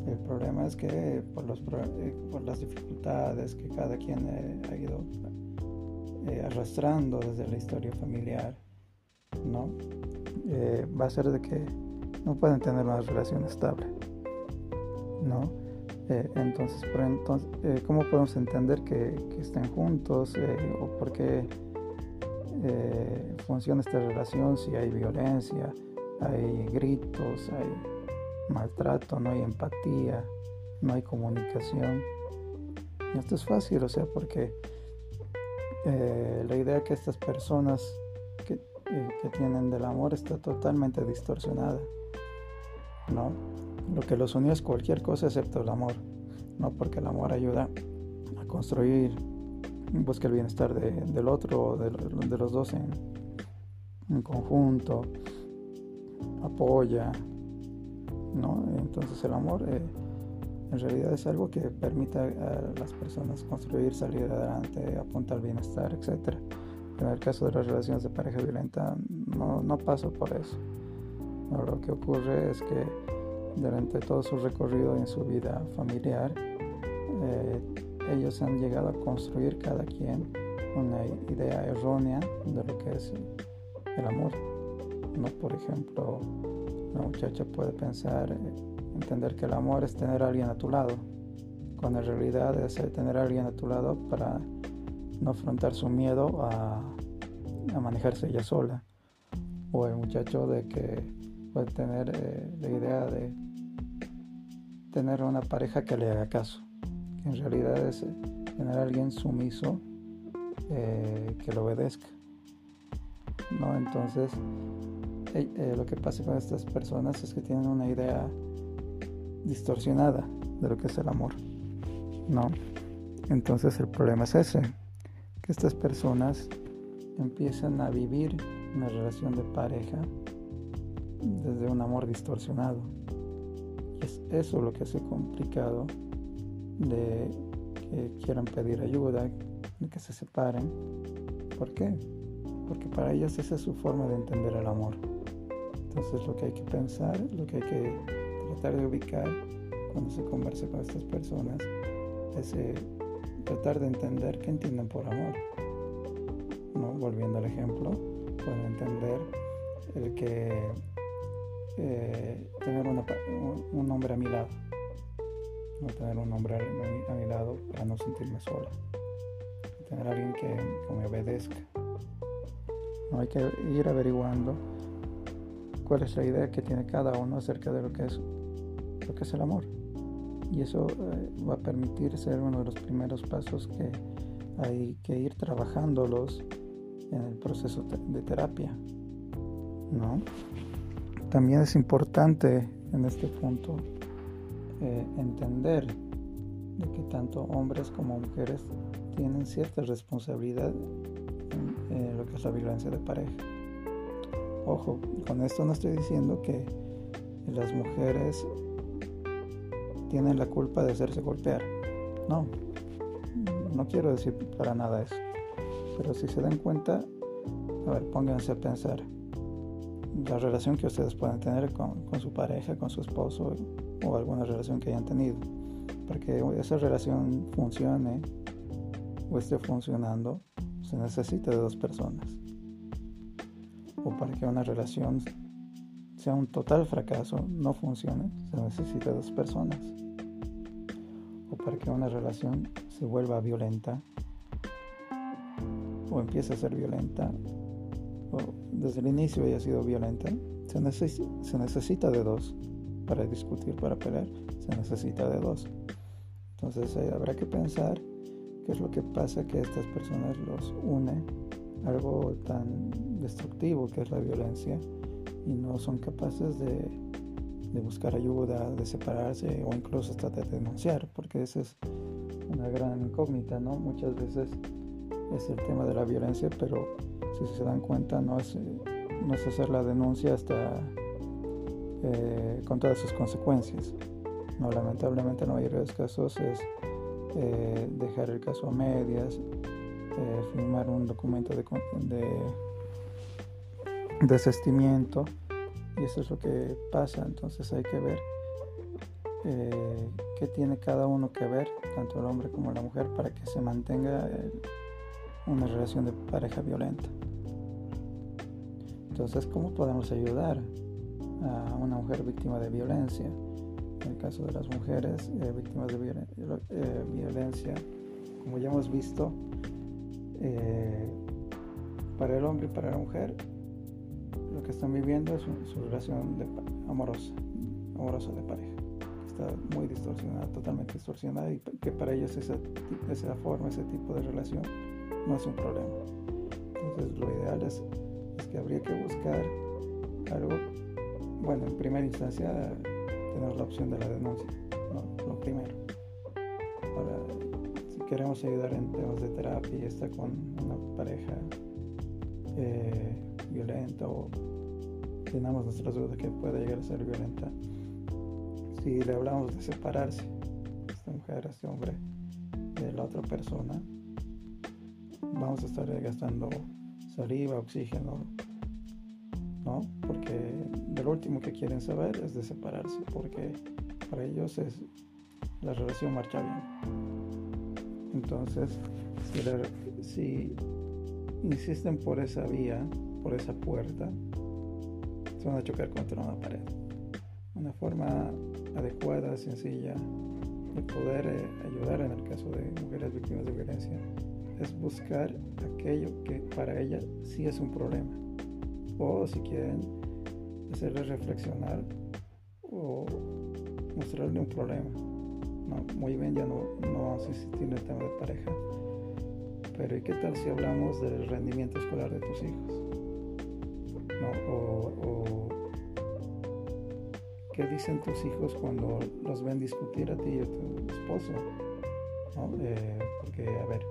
El problema es que por, los, eh, por las dificultades que cada quien eh, ha ido eh, arrastrando desde la historia familiar, ¿no? va a ser de que no pueden tener una relación estable, ¿no? entonces, por entonces ¿cómo podemos entender que, estén juntos o por qué funciona esta relación si hay violencia, hay gritos, hay maltrato, no hay empatía, no hay comunicación. Esto es fácil, o sea, porque eh, la idea que estas personas que, eh, que, tienen del amor está totalmente distorsionada. ¿no? Lo que los unió es cualquier cosa excepto el amor, ¿no? porque el amor ayuda a construir, busca el bienestar del otro, de, de los dos en, en conjunto, apoya, ¿no? Entonces el amor eh, en realidad es algo que permite a las personas construir, salir adelante, apunta al bienestar, etc. En el caso de las relaciones de pareja violenta no, no paso por eso. lo que ocurre es que durante todo su recorrido en su vida familiar, eh, ellos han llegado a construir cada quien una idea errónea de lo que es el amor. ¿no? Por ejemplo, la muchacha puede pensar, entender que el amor es tener a alguien a tu lado, cuando en realidad es tener a alguien a tu lado para no afrontar su miedo a, manejarse ella sola. O el muchacho de que puede tener eh, la idea de tener una pareja que le haga caso, que en realidad es eh, tener a alguien sumiso que lo obedezca. ¿no? Entonces, eh, lo que pasa con estas personas es que tienen una idea distorsionada de lo que es el amor, ¿no? Entonces el problema es ese, que estas personas empiezan a vivir una relación de pareja desde un amor distorsionado. Es eso lo que hace complicado de que quieran pedir ayuda, de que se separen. ¿Por qué? Porque para ellos esa es su forma de entender el amor. Entonces lo que hay que pensar, lo que hay que tratar de ubicar cuando se conversa con estas personas es eh, tratar de entender qué entienden por amor. ¿no? Volviendo al ejemplo, pueden entender el que eh, tener un, hombre a mi lado, no tener un hombre a mi, lado para no sentirme sola, tener alguien que, que me obedezca. No hay que ir averiguando cuál es la idea que tiene cada uno acerca de lo que es, lo que es el amor. Y eso eh, va a permitir ser uno de los primeros pasos que hay que ir trabajándolos en el proceso de terapia. ¿no? También es importante en este punto eh, entender de que tanto hombres como mujeres tienen cierta responsabilidad en lo que es la violencia de pareja. Ojo, con esto no estoy diciendo que las mujeres tienen la culpa de hacerse golpear. No, no quiero decir para nada eso. Pero si se dan cuenta, a ver, pónganse a pensar la relación que ustedes pueden tener con, con su pareja, con su esposo o alguna relación que hayan tenido. Para que esa relación funcione o esté funcionando, se necesita de dos personas o para que una relación sea un total fracaso, no funcione, se necesita dos personas. O para que una relación se vuelva violenta o empiece a ser violenta desde el inicio haya sido violenta, se, se necesita de dos. Para discutir, para pelear, se necesita de dos. Entonces eh, habrá que pensar qué es lo que pasa que estas personas los une algo tan destructivo que es la violencia y no son capaces de, buscar ayuda, de separarse o incluso hasta de denunciar, porque esa es una gran incógnita, ¿no? Muchas veces es el tema de la violencia, pero si se dan cuenta no es, no es hacer la denuncia hasta eh, con todas sus consecuencias. No, lamentablemente en la mayoría de los casos es eh, dejar el caso a medias, eh, firmar un documento de, de desestimiento y eso es lo que pasa entonces hay que ver qué tiene cada uno que ver, tanto el hombre como la mujer, para que se mantenga una relación de pareja violenta. Entonces, ¿cómo podemos ayudar a una mujer víctima de violencia? En el caso de las mujeres eh, víctimas de eh, violencia, como ya hemos visto, eh, para el hombre y para la mujer, lo que están viviendo es su, relación amorosa, amorosa de pareja. Está muy distorsionada, totalmente distorsionada, y que para ellos esa, esa forma, ese tipo de relación no es un problema. Entonces, lo ideal es que habría que buscar algo, bueno, en primera instancia tener la opción de la denuncia, lo primero. Ahora, si queremos ayudar en temas de terapia y está con una pareja eh, violenta o tenemos nuestras dudas que puede llegar a ser violenta, si le hablamos de separarse, esta mujer, este hombre, de la otra persona, vamos a estar gastando saliva, oxígeno, ¿no? Porque de lo último que quieren saber es de separarse, porque para ellos es la relación marcha bien. Entonces, si, si insisten por esa vía, por esa puerta, se van a chocar contra una pared. Una forma adecuada, sencilla de poder eh, ayudar en el caso de mujeres víctimas de violencia es buscar aquello que para ella sí es un problema. O si quieren hacerle reflexionar o mostrarle un problema. muy bien, ya no, no vamos a el tema de pareja. Pero ¿y qué tal si hablamos del rendimiento escolar de tus hijos? O, qué dicen tus hijos cuando los ven discutir a ti y a tu esposo? Eh, porque, a ver,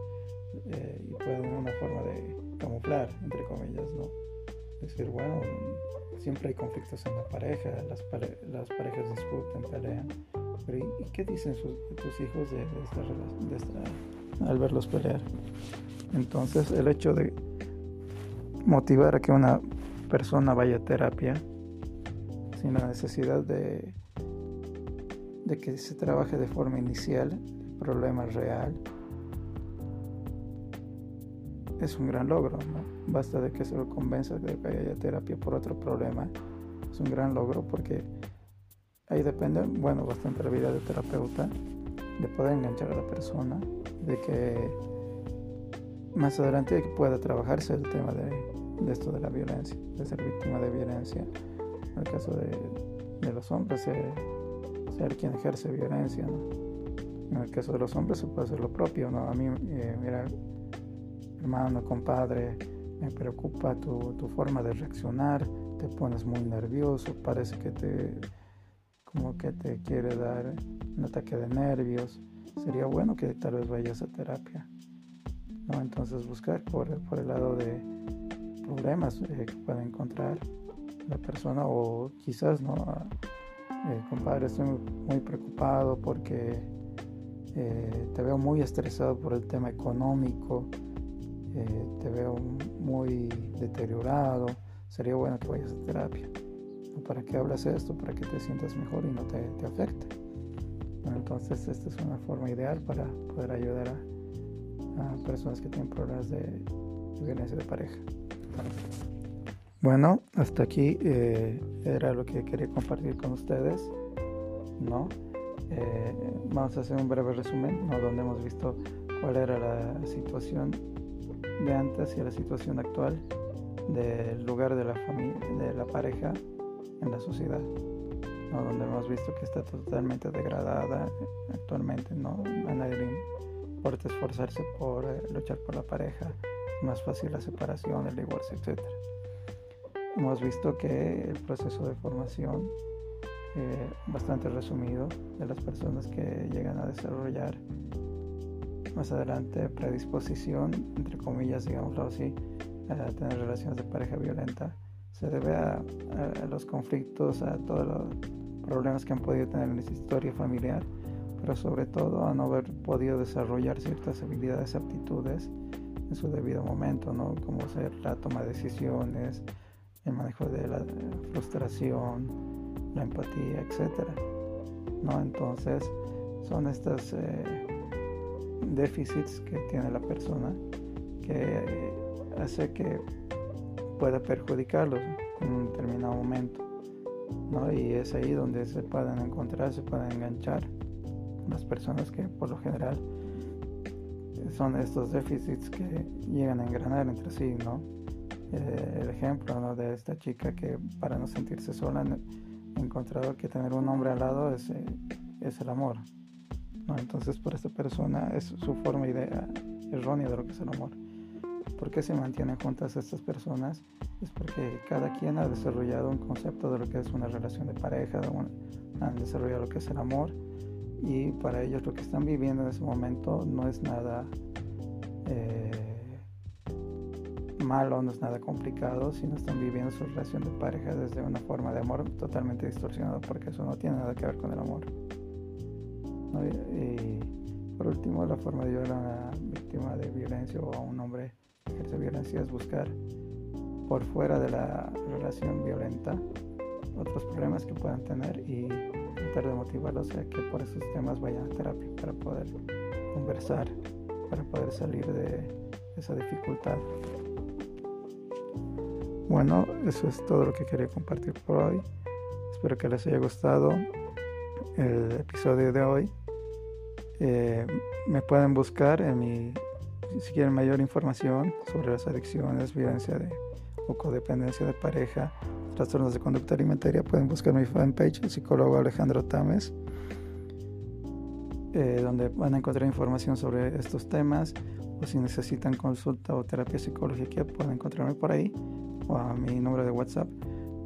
eh, y pueden una forma de camuflar, entre comillas, ¿no? Decir, bueno, siempre hay conflictos en la pareja, las, las parejas discuten, pelean, pero ¿y, qué dicen tus hijos de, esta, esta, al verlos pelear? Entonces, el hecho de motivar a que una persona vaya a terapia sin la necesidad de, de que se trabaje de forma inicial el problema real es un gran logro. Basta de que se lo convenza de que haya terapia por otro problema. Es un gran logro porque ahí depende, bueno, bastante la vida del terapeuta, de poder enganchar a la persona, de que más adelante pueda trabajarse el tema de, esto de la violencia, de ser víctima de violencia. En el caso de, los hombres, ser, quien ejerce violencia, ¿no? En el caso de los hombres se puede hacer lo propio, ¿no? A mí, eh, mira, hermano, compadre, me preocupa tu, tu, forma de reaccionar, te pones muy nervioso, parece que te, como que te quiere dar un ataque de nervios. Sería bueno que tal vez vayas a terapia. ¿no? Entonces buscar por, por el lado de problemas eh, que puede encontrar la persona o quizás, ¿no? Eh, compadre, estoy muy preocupado porque eh, te veo muy estresado por el tema económico eh, te veo muy deteriorado, sería bueno que vayas a terapia. ¿Para qué hablas esto? Para que te sientas mejor y no te, te afecte. entonces esta es una forma ideal para poder ayudar a, personas que tienen problemas de, violencia de pareja. Bueno, hasta aquí eh, era lo que quería compartir con ustedes. ¿no? Eh, vamos a hacer un breve resumen ¿no? donde hemos visto cuál era la situación de antes y a la situación actual del lugar de la familia, de la pareja en la sociedad, donde hemos visto que está totalmente degradada actualmente, no a nadie le importa esforzarse por eh, luchar por la pareja, más fácil la separación, el divorcio, etc. Hemos visto que el proceso de formación, eh, bastante resumido, de las personas que llegan a desarrollar más adelante predisposición, entre comillas, digámoslo así, a tener relaciones de pareja violenta, se debe a, los conflictos, a todos los problemas que han podido tener en su historia familiar, pero sobre todo a no haber podido desarrollar ciertas habilidades, aptitudes en su debido momento, ¿no? como ser la toma de decisiones, el manejo de la frustración, la empatía, etc. ¿no? Entonces son estos eh, déficits que tiene la persona que hace que pueda perjudicarlos en un determinado momento. ¿no? Y es ahí donde se pueden encontrar, se pueden enganchar las personas que por lo general son estos déficits que llegan a engranar entre sí, ¿no? Eh, el ejemplo de esta chica que para no sentirse sola ha encontrado que tener un hombre al lado es, eh, es el amor, ¿no? Entonces por esta persona es su forma idea errónea de lo que es el amor. ¿Por qué se mantienen juntas estas personas? Es porque cada quien ha desarrollado un concepto de lo que es una relación de pareja, han desarrollado lo que es el amor y para ellos lo que están viviendo en ese momento no es nada eh, malo, no es nada complicado, sino están viviendo su relación de pareja desde una forma de amor totalmente distorsionada, porque eso no tiene nada que ver con el amor. Y, por último, la forma de ayudar a una víctima de violencia o a un hombre que ejerce violencia es buscar por fuera de la relación violenta otros problemas que puedan tener y tratar de motivarlos a que por esos temas vayan a terapia para poder conversar, para poder salir de esa dificultad. Bueno, eso es todo lo que quería compartir por hoy. Espero que les haya gustado el episodio de hoy. Eh, me pueden buscar en mi, si quieren mayor información sobre las adicciones, violencia de, o codependencia de pareja, trastornos de conducta alimentaria, pueden buscar mi fanpage, el psicólogo Alejandro Tames, eh, donde van a encontrar información sobre estos temas o si necesitan consulta o terapia psicológica pueden encontrarme por ahí o a mi número de WhatsApp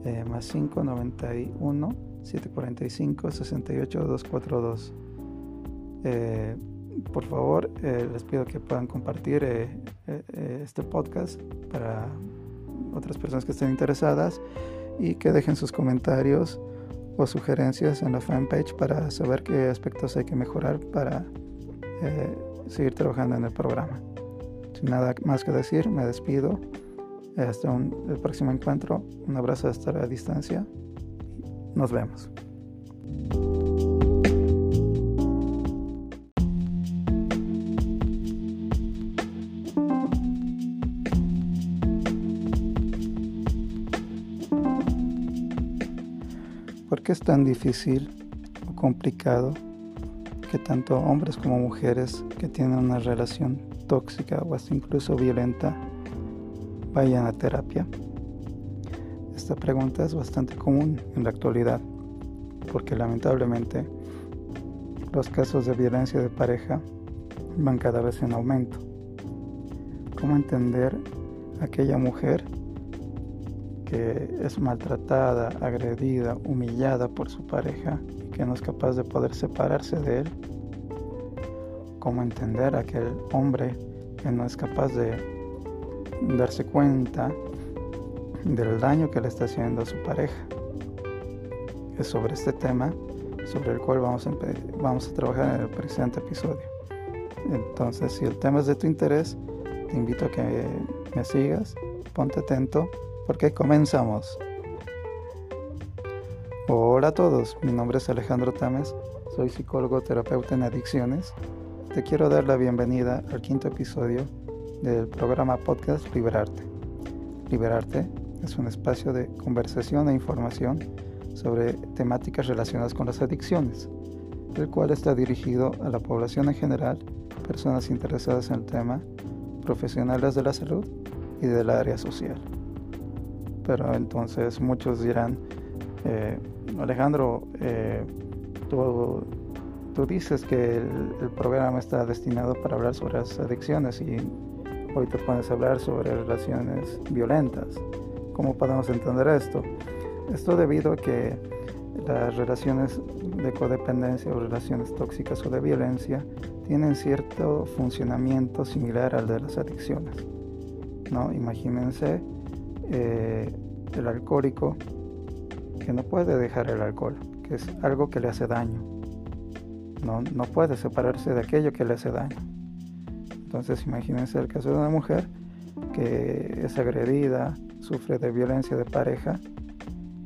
eh, más 591 745 68 242. por favor, eh, les pido que puedan compartir este podcast para otras personas que estén interesadas y que dejen sus comentarios o sugerencias en la fanpage para saber qué aspectos hay que mejorar para eh, seguir trabajando en el programa. Sin nada más que decir, me despido. Hasta el próximo encuentro. Un abrazo hasta la distancia. Nos vemos. ¿Por qué es tan difícil o complicado que tanto hombres como mujeres que tienen una relación tóxica o hasta incluso violenta vayan a terapia? Esta pregunta es bastante común en la actualidad porque lamentablemente los casos de violencia de pareja van cada vez en aumento. ¿Cómo entender a aquella mujer que es maltratada, agredida, humillada por su pareja y que no es capaz de poder separarse de él? ¿Cómo entender a aquel hombre que no es capaz de darse cuenta del daño que le está haciendo a su pareja? Es sobre este tema sobre el cual vamos a, vamos a trabajar en el presente episodio. Entonces, si el tema es de tu interés, te invito a que me sigas, ponte atento porque comenzamos. Hola a todos, mi nombre es Alejandro Tames, soy psicólogo terapeuta en adicciones. Te quiero dar la bienvenida al quinto episodio del programa podcast Liberarte. Liberarte es un espacio de conversación e información sobre temáticas relacionadas con las adicciones, el cual está dirigido a la población en general, personas interesadas en el tema, profesionales de la salud y del área social pero entonces muchos dirán, eh, Alejandro, eh, tú, dices que el, programa está destinado para hablar sobre las adicciones y hoy te pones a hablar sobre relaciones violentas. ¿Cómo podemos entender esto? Esto debido a que las relaciones de codependencia o relaciones tóxicas o de violencia tienen cierto funcionamiento similar al de las adicciones. ¿no? Imagínense eh, el alcohólico que no puede dejar el alcohol, que es algo que le hace daño. No, no puede separarse de aquello que le hace daño. Entonces imagínense el caso de una mujer que es agredida, sufre de violencia de pareja,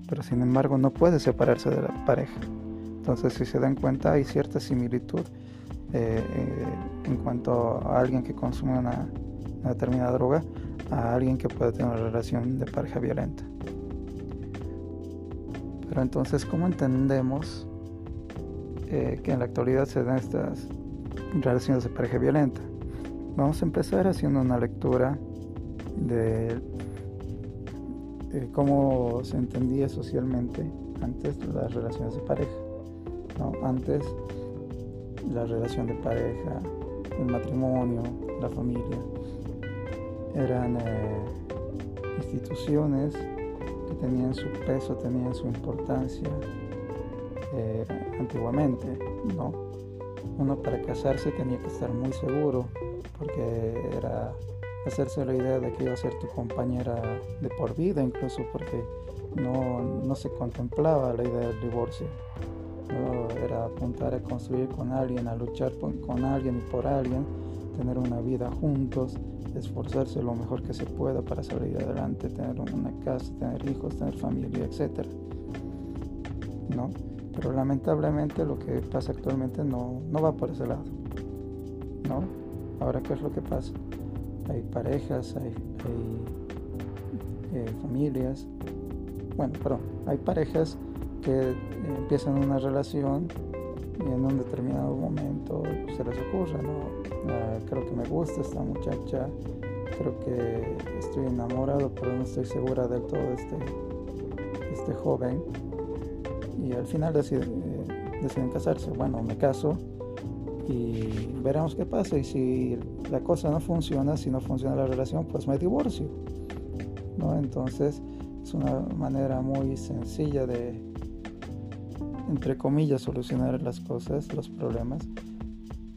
pero sin embargo no puede separarse de la pareja. Entonces, si se dan cuenta, hay cierta similitud eh, eh, en cuanto a alguien que consume una, determinada droga a alguien que puede tener una relación de pareja violenta. Pero entonces, ¿cómo entendemos eh, que en la actualidad se dan estas relaciones de pareja violenta? Vamos a empezar haciendo una lectura de cómo se entendía socialmente antes las relaciones de pareja. Antes la relación de pareja, el matrimonio, la familia, eran eh, instituciones que tenían su peso, tenían su importancia eh, antiguamente, ¿no? Uno para casarse tenía que estar muy seguro porque era hacerse la idea de que iba a ser tu compañera de por vida, incluso porque no, no se contemplaba la idea del divorcio era apuntar a construir con alguien, a luchar con alguien y por alguien, tener una vida juntos, esforzarse lo mejor que se pueda para salir adelante, tener una casa, tener hijos, tener familia, etc. ¿No? Pero lamentablemente lo que pasa actualmente no, no va por ese lado. ¿No? Ahora, ¿qué es lo que pasa? Hay parejas, hay, eh, familias, bueno, perdón, hay parejas que empiezan una relación y en un determinado momento se les ocurre, ¿no? Ah, creo que me gusta esta muchacha, creo que estoy enamorado, pero no estoy segura del todo de este, este joven. Y al final deciden, eh, deciden casarse. Bueno, me caso y veremos qué pasa. Y si la cosa no funciona, si no funciona la relación, pues me divorcio. ¿no? Entonces es una manera muy sencilla de entre comillas, solucionar las cosas, los problemas.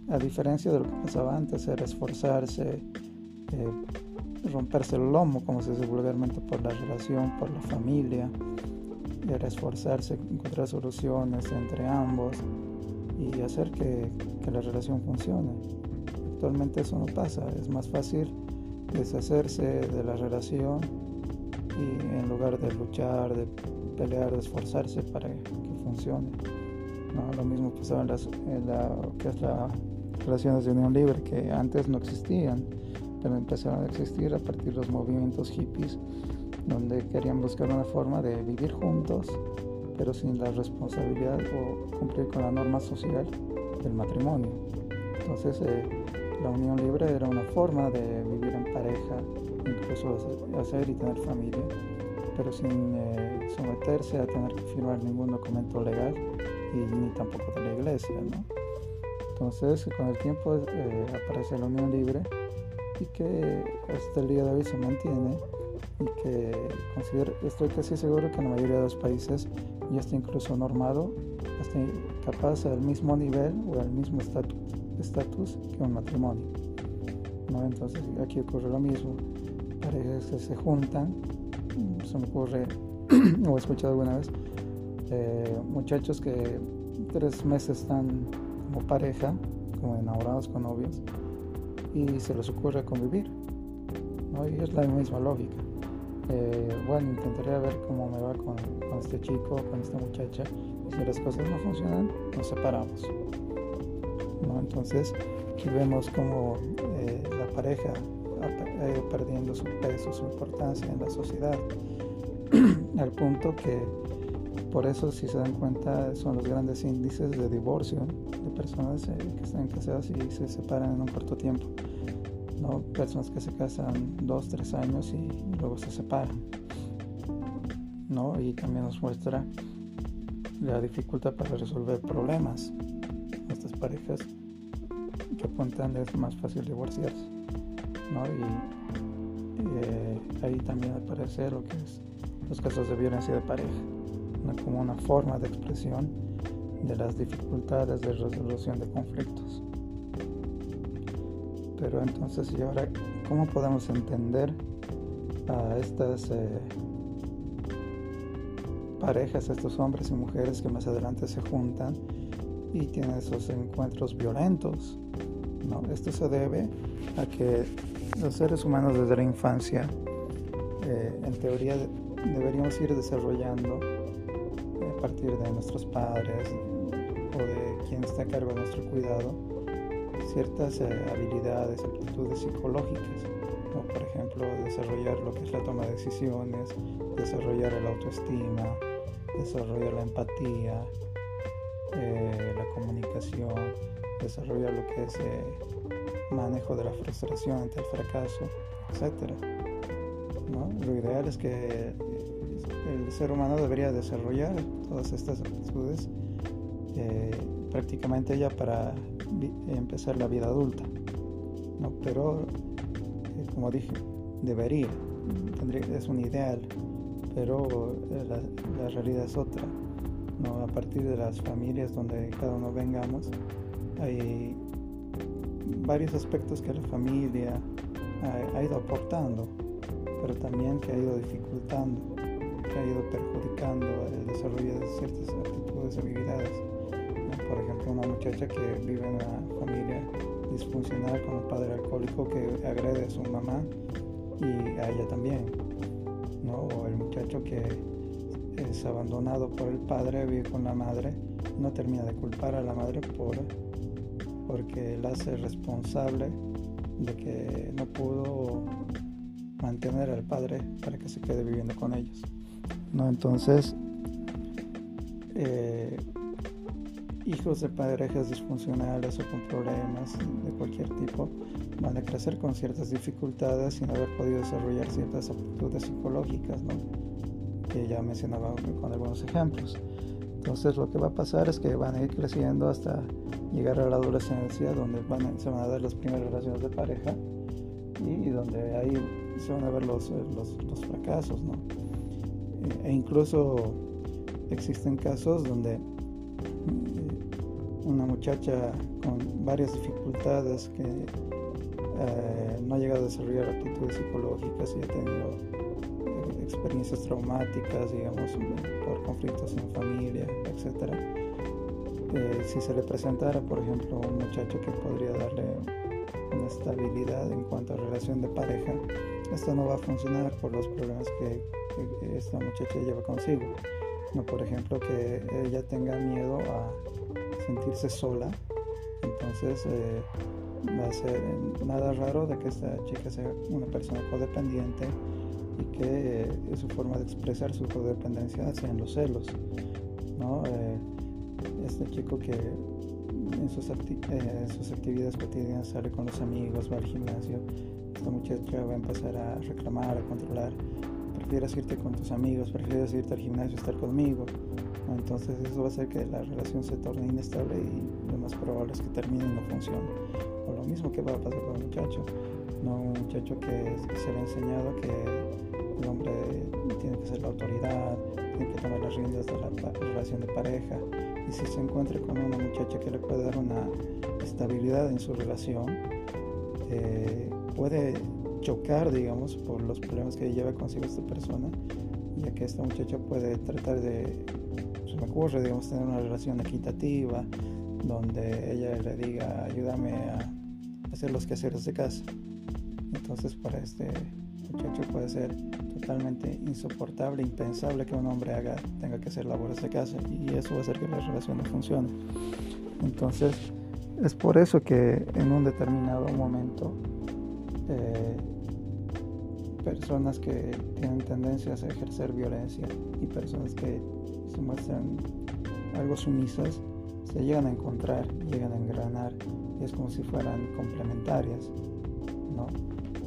A diferencia de lo que pasaba antes, era esforzarse, eh, romperse el lomo, como se dice vulgarmente, por la relación, por la familia. Era esforzarse, encontrar soluciones entre ambos y hacer que, que la relación funcione. Actualmente eso no pasa, es más fácil deshacerse de la relación y en lugar de luchar, de pelear, de esforzarse para funcione. Lo mismo pasaba en las, que las relaciones de unión libre, que antes no existían, pero empezaron a existir a partir de los movimientos hippies, donde querían buscar una forma de vivir juntos, pero sin la responsabilidad o cumplir con la norma social del matrimonio. Entonces, eh, la unión libre era una forma de vivir en pareja, incluso hacer y tener familia pero sin eh, someterse a tener que firmar ningún documento legal y ni tampoco de la iglesia. ¿no? Entonces, con el tiempo eh, aparece la unión libre y que hasta el día de hoy se mantiene que considero, estoy casi seguro que en la mayoría de los países ya está incluso normado, hasta capaz al mismo nivel o al mismo estatus que un matrimonio. ¿no? Entonces aquí ocurre lo mismo, parejas que se juntan se me ocurre, o he escuchado alguna vez, eh, muchachos que tres meses están como pareja, como enamorados con novios, y se les ocurre convivir. Y es la misma lógica. Eh, bueno, intentaré ver cómo me va con, este chico, con esta muchacha, si las cosas no funcionan, nos separamos. Entonces, aquí vemos como eh, la pareja ha ido perdiendo su peso, su importancia en la sociedad, al punto que por eso si se dan cuenta son los grandes índices de divorcio de personas eh, que están casadas y se separan en un corto tiempo. ¿no? Personas que se casan dos, tres años y luego se separan. ¿no? Y también nos muestra la dificultad para resolver problemas. Estas parejas que apuntan es más fácil divorciarse. Y, eh, ahí también aparece lo que es los casos de violencia de pareja, como una forma de expresión de las dificultades de resolución de conflictos. Pero entonces, ¿y ahora cómo podemos entender a estas eh, parejas, estos hombres y mujeres que más adelante se juntan y tienen esos encuentros violentos? ¿no? Esto se debe a que los seres humanos desde la infancia, eh, en teoría, deberíamos ir desarrollando eh, a partir de nuestros padres, o de quien está a cargo de nuestro cuidado ciertas habilidades, aptitudes psicológicas, ejemplo desarrollar lo que es la toma de decisiones, desarrollar el autoestima, desarrollar la empatía, eh, la comunicación, desarrollar lo que es eh, manejo de la frustración ante el fracaso, etc. Lo ideal es que el ser humano debería desarrollar todas estas aptitudes eh, prácticamente ya para empezar la vida adulta. ¿no? Pero, como dije, debería, es un ideal, pero la, realidad es otra. A partir de las familias donde cada uno vengamos, hay varios aspectos que la familia ha, ido aportando, pero también que ha ido dificultando, que ha ido perjudicando el desarrollo de ciertas actitudes habilidades. Por ejemplo, una muchacha que vive en una familia disfuncional con un padre alcohólico que agrede a su mamá y a ella también. ¿no? O el muchacho que es abandonado por el padre, vive con la madre, no termina de culpar a la madre por porque él hace responsable de que no pudo mantener al padre para que se quede viviendo con ellos. ¿no? Entonces, eh, hijos de parejas disfuncionales o con problemas de cualquier tipo van a crecer con ciertas dificultades sin haber podido desarrollar ciertas aptitudes psicológicas, ¿no? que ya mencionaba con algunos ejemplos. Entonces lo que va a pasar es que van a ir creciendo hasta llegar a la adolescencia, donde van se van a dar las primeras relaciones de pareja y, donde ahí se van a ver los, los, fracasos, ¿no? E, incluso existen casos donde eh, una muchacha con varias dificultades que eh, no ha llegado a desarrollar actitudes psicológicas y ha tenido experiencias traumáticas, digamos, por conflictos en familia, etc. Eh, si se le presentara, por ejemplo, un muchacho que podría darle una estabilidad en cuanto a relación de pareja, esto no va a funcionar por los problemas que, esta muchacha lleva consigo. No, por ejemplo, que ella tenga miedo a sentirse sola, entonces eh, va a ser nada raro de que esta chica sea una persona codependiente y que eh, su forma de expresar su codependencia en los celos. ¿no? Eh, este chico que en sus, eh, sus, actividades cotidianas sale con los amigos, va al gimnasio, esta muchacha va a empezar a reclamar, a controlar, prefieres irte con tus amigos, prefieres irte al gimnasio, estar conmigo. Entonces eso va a hacer que la relación se torne inestable y lo más probable es que termine y no funcione. O lo mismo que va a pasar con el muchacho, ¿no? un muchacho que se le ha enseñado que el hombre tiene que ser la autoridad, tiene que tomar las riendas de la relación de pareja. Y si se encuentra con una muchacha que le puede dar una estabilidad en su relación, eh, puede chocar, digamos, por los problemas que lleva consigo esta persona, ya que esta muchacha puede tratar de, ocurre, digamos, tener una relación equitativa, donde ella le diga, ayúdame a hacer los quehaceres de casa. Entonces, para este muchacho puede ser totalmente insoportable, impensable que un hombre haga, tenga que hacer labores de casa y eso va a hacer que la relación no funcione. Entonces, es por eso que en un determinado momento, eh, personas que tienen tendencias a ejercer violencia y personas que se muestran algo sumisas, se llegan a encontrar, llegan a engranar y es como si fueran complementarias, ¿no?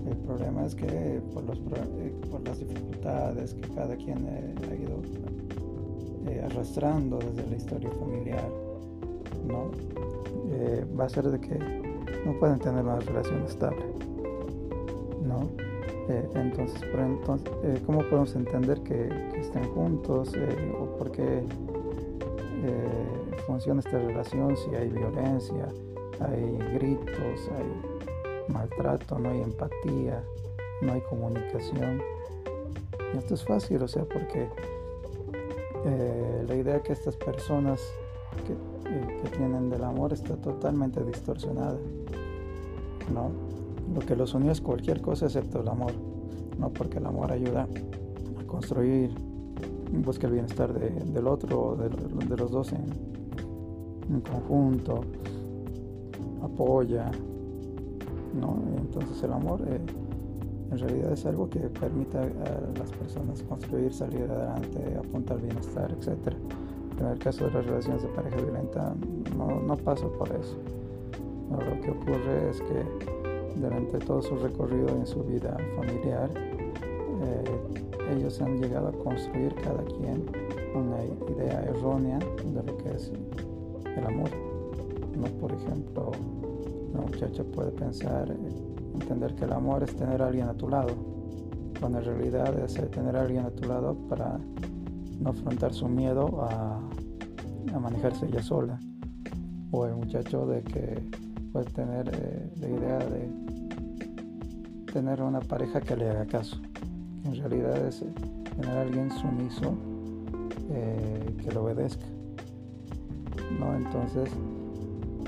El problema es que por, los, eh, por las dificultades que cada quien eh, ha ido eh, arrastrando desde la historia familiar, ¿no? va a ser de que no pueden tener una relación estable. ¿no? Entonces, por entonces ¿cómo podemos entender que, que estén juntos o por qué funciona esta relación si hay violencia, hay gritos, hay maltrato, no hay empatía, no hay comunicación. Esto es fácil, o sea, porque eh, la idea que estas personas eh, que, tienen del amor está totalmente distorsionada, ¿no? Lo que los unió es cualquier cosa excepto el amor, ¿no? Porque el amor ayuda a construir, busca el bienestar del otro o de, los dos en, en conjunto, apoya, ¿no? Entonces el amor eh, en realidad es algo que permite a las personas construir, salir adelante, apuntar al bienestar, etc. En el caso de las relaciones de pareja violenta no, no pasa por eso. lo que ocurre es que durante todo su recorrido en su vida familiar, eh, ellos han llegado a construir cada quien una idea errónea de lo que es el amor. ¿no? Por ejemplo, una muchacha puede pensar, entender que el amor es tener a alguien a tu lado, cuando en realidad es tener a alguien a tu lado para no afrontar su miedo a, a manejarse ella sola. O el muchacho de que puede tener eh, la idea de tener una pareja que le haga caso. En realidad es tener a alguien sumiso eh, que lo obedezca. ¿no? Entonces,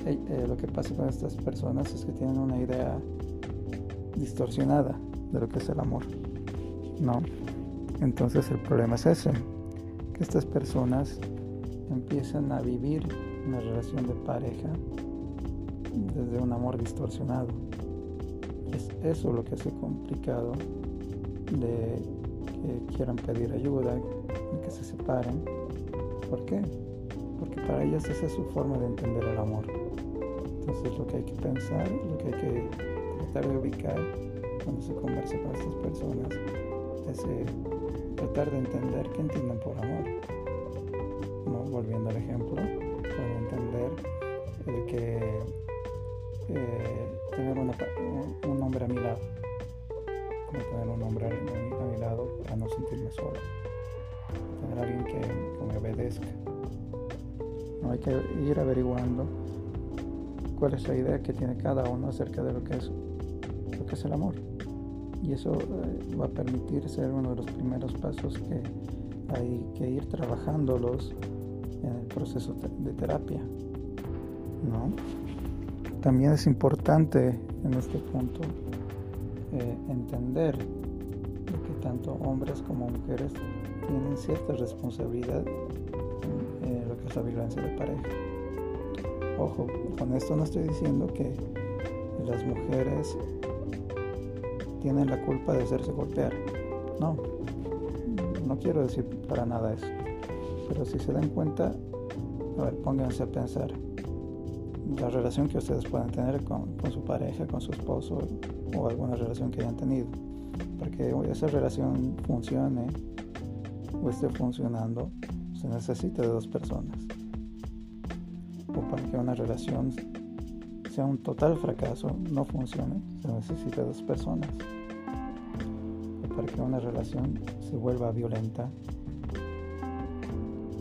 eh, lo que pasa con estas personas es que tienen una idea distorsionada de lo que es el amor. ¿no? Entonces el problema es ese, que estas personas empiezan a vivir una relación de pareja desde un amor distorsionado. Es eso lo que hace complicado de que quieran pedir ayuda, que se separen. ¿Por qué? Porque para ellas esa es su forma de entender el amor. Entonces lo que hay que pensar, lo que hay que tratar de ubicar cuando se conversa con estas personas es eh, tratar de entender qué entienden por amor. ¿No? Volviendo al ejemplo, pueden entender el que eh, tener un hombre a mi lado, tener un hombre a mi, lado para no sentirme solo, tener alguien que, que me obedezca. No hay que ir averiguando cuál es la idea que tiene cada uno acerca de lo que es, lo que es el amor. Y eso eh, va a permitir ser uno de los primeros pasos que hay que ir trabajándolos en el proceso de terapia. ¿no? También es importante en este punto eh, entender que tanto hombres como mujeres tienen cierta responsabilidad en lo que es la violencia de pareja. Ojo, con esto no estoy diciendo que las mujeres tienen la culpa de hacerse golpear. No, no quiero decir para nada eso. Pero si se dan cuenta, a ver, pónganse a pensar la relación que ustedes puedan tener con, su pareja, con su esposo o alguna relación que hayan tenido. Para que esa relación funcione o esté funcionando, se necesita de dos personas o para que una relación sea un total fracaso, no funcione, se necesita dos personas. O para que una relación se vuelva violenta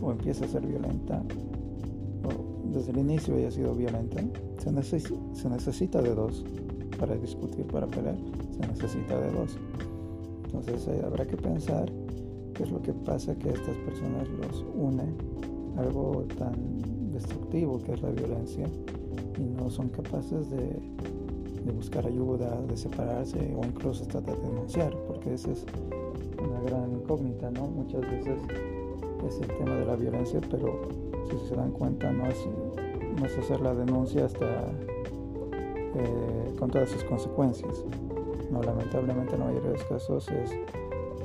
o empiece a ser violenta, desde el inicio haya sido violenta, se, se necesita de dos. Para discutir, para pelear, se necesita de dos. Entonces habrá que pensar qué es lo que pasa que estas personas los une algo tan destructivo que es la violencia y no son capaces de, buscar ayuda, de separarse o incluso tratar de denunciar, porque esa es una gran incógnita, ¿no? Muchas veces es el tema de la violencia, pero si se dan cuenta no es, es hacer la denuncia hasta eh, con todas sus consecuencias. No, lamentablemente en la mayoría de los casos es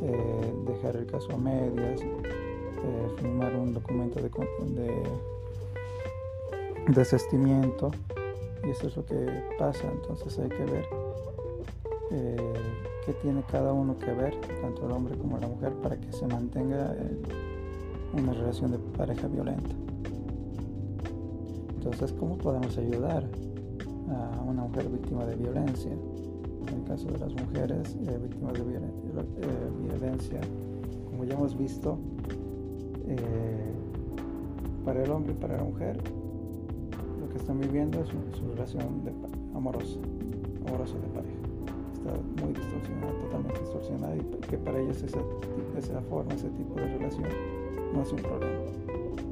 eh, dejar el caso a medias, eh, firmar un documento de, de desestimiento y eso es lo que pasa entonces hay que ver qué tiene cada uno que ver tanto el hombre como la mujer para que se mantenga una relación de pareja violenta entonces cómo podemos ayudar a una mujer víctima de violencia en el caso de las mujeres eh, víctimas de violencia como ya hemos visto para el hombre y para la mujer están viviendo es su, relación amorosa, amorosa de pareja. Está muy distorsionada, totalmente distorsionada y que para ellos esa forma, ese tipo de relación no es un problema.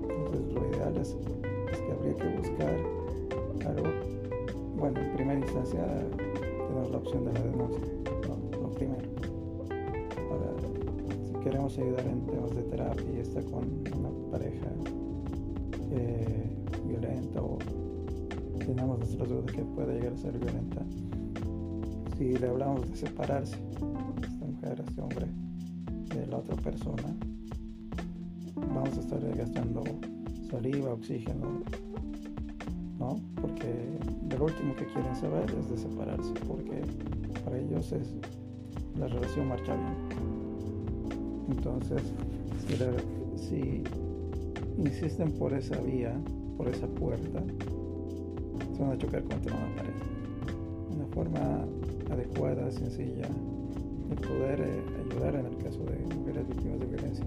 Entonces lo ideal es, habría que buscar algo, bueno, en primera instancia tener la opción de la denuncia, lo primero. Si queremos ayudar en temas de terapia y está con una pareja, eh, violenta o tenemos nuestras dudas que puede llegar a ser violenta, si le hablamos de separarse, esta mujer, este hombre, de la otra persona, vamos a estar gastando saliva, oxígeno, Porque lo último que quieren saber es de separarse, porque para ellos es la relación marcha bien. Entonces, si, insisten por esa vía, por esa puerta, se van a chocar contra una pared. Una forma adecuada, sencilla, de poder eh, ayudar en el caso de mujeres víctimas de violencia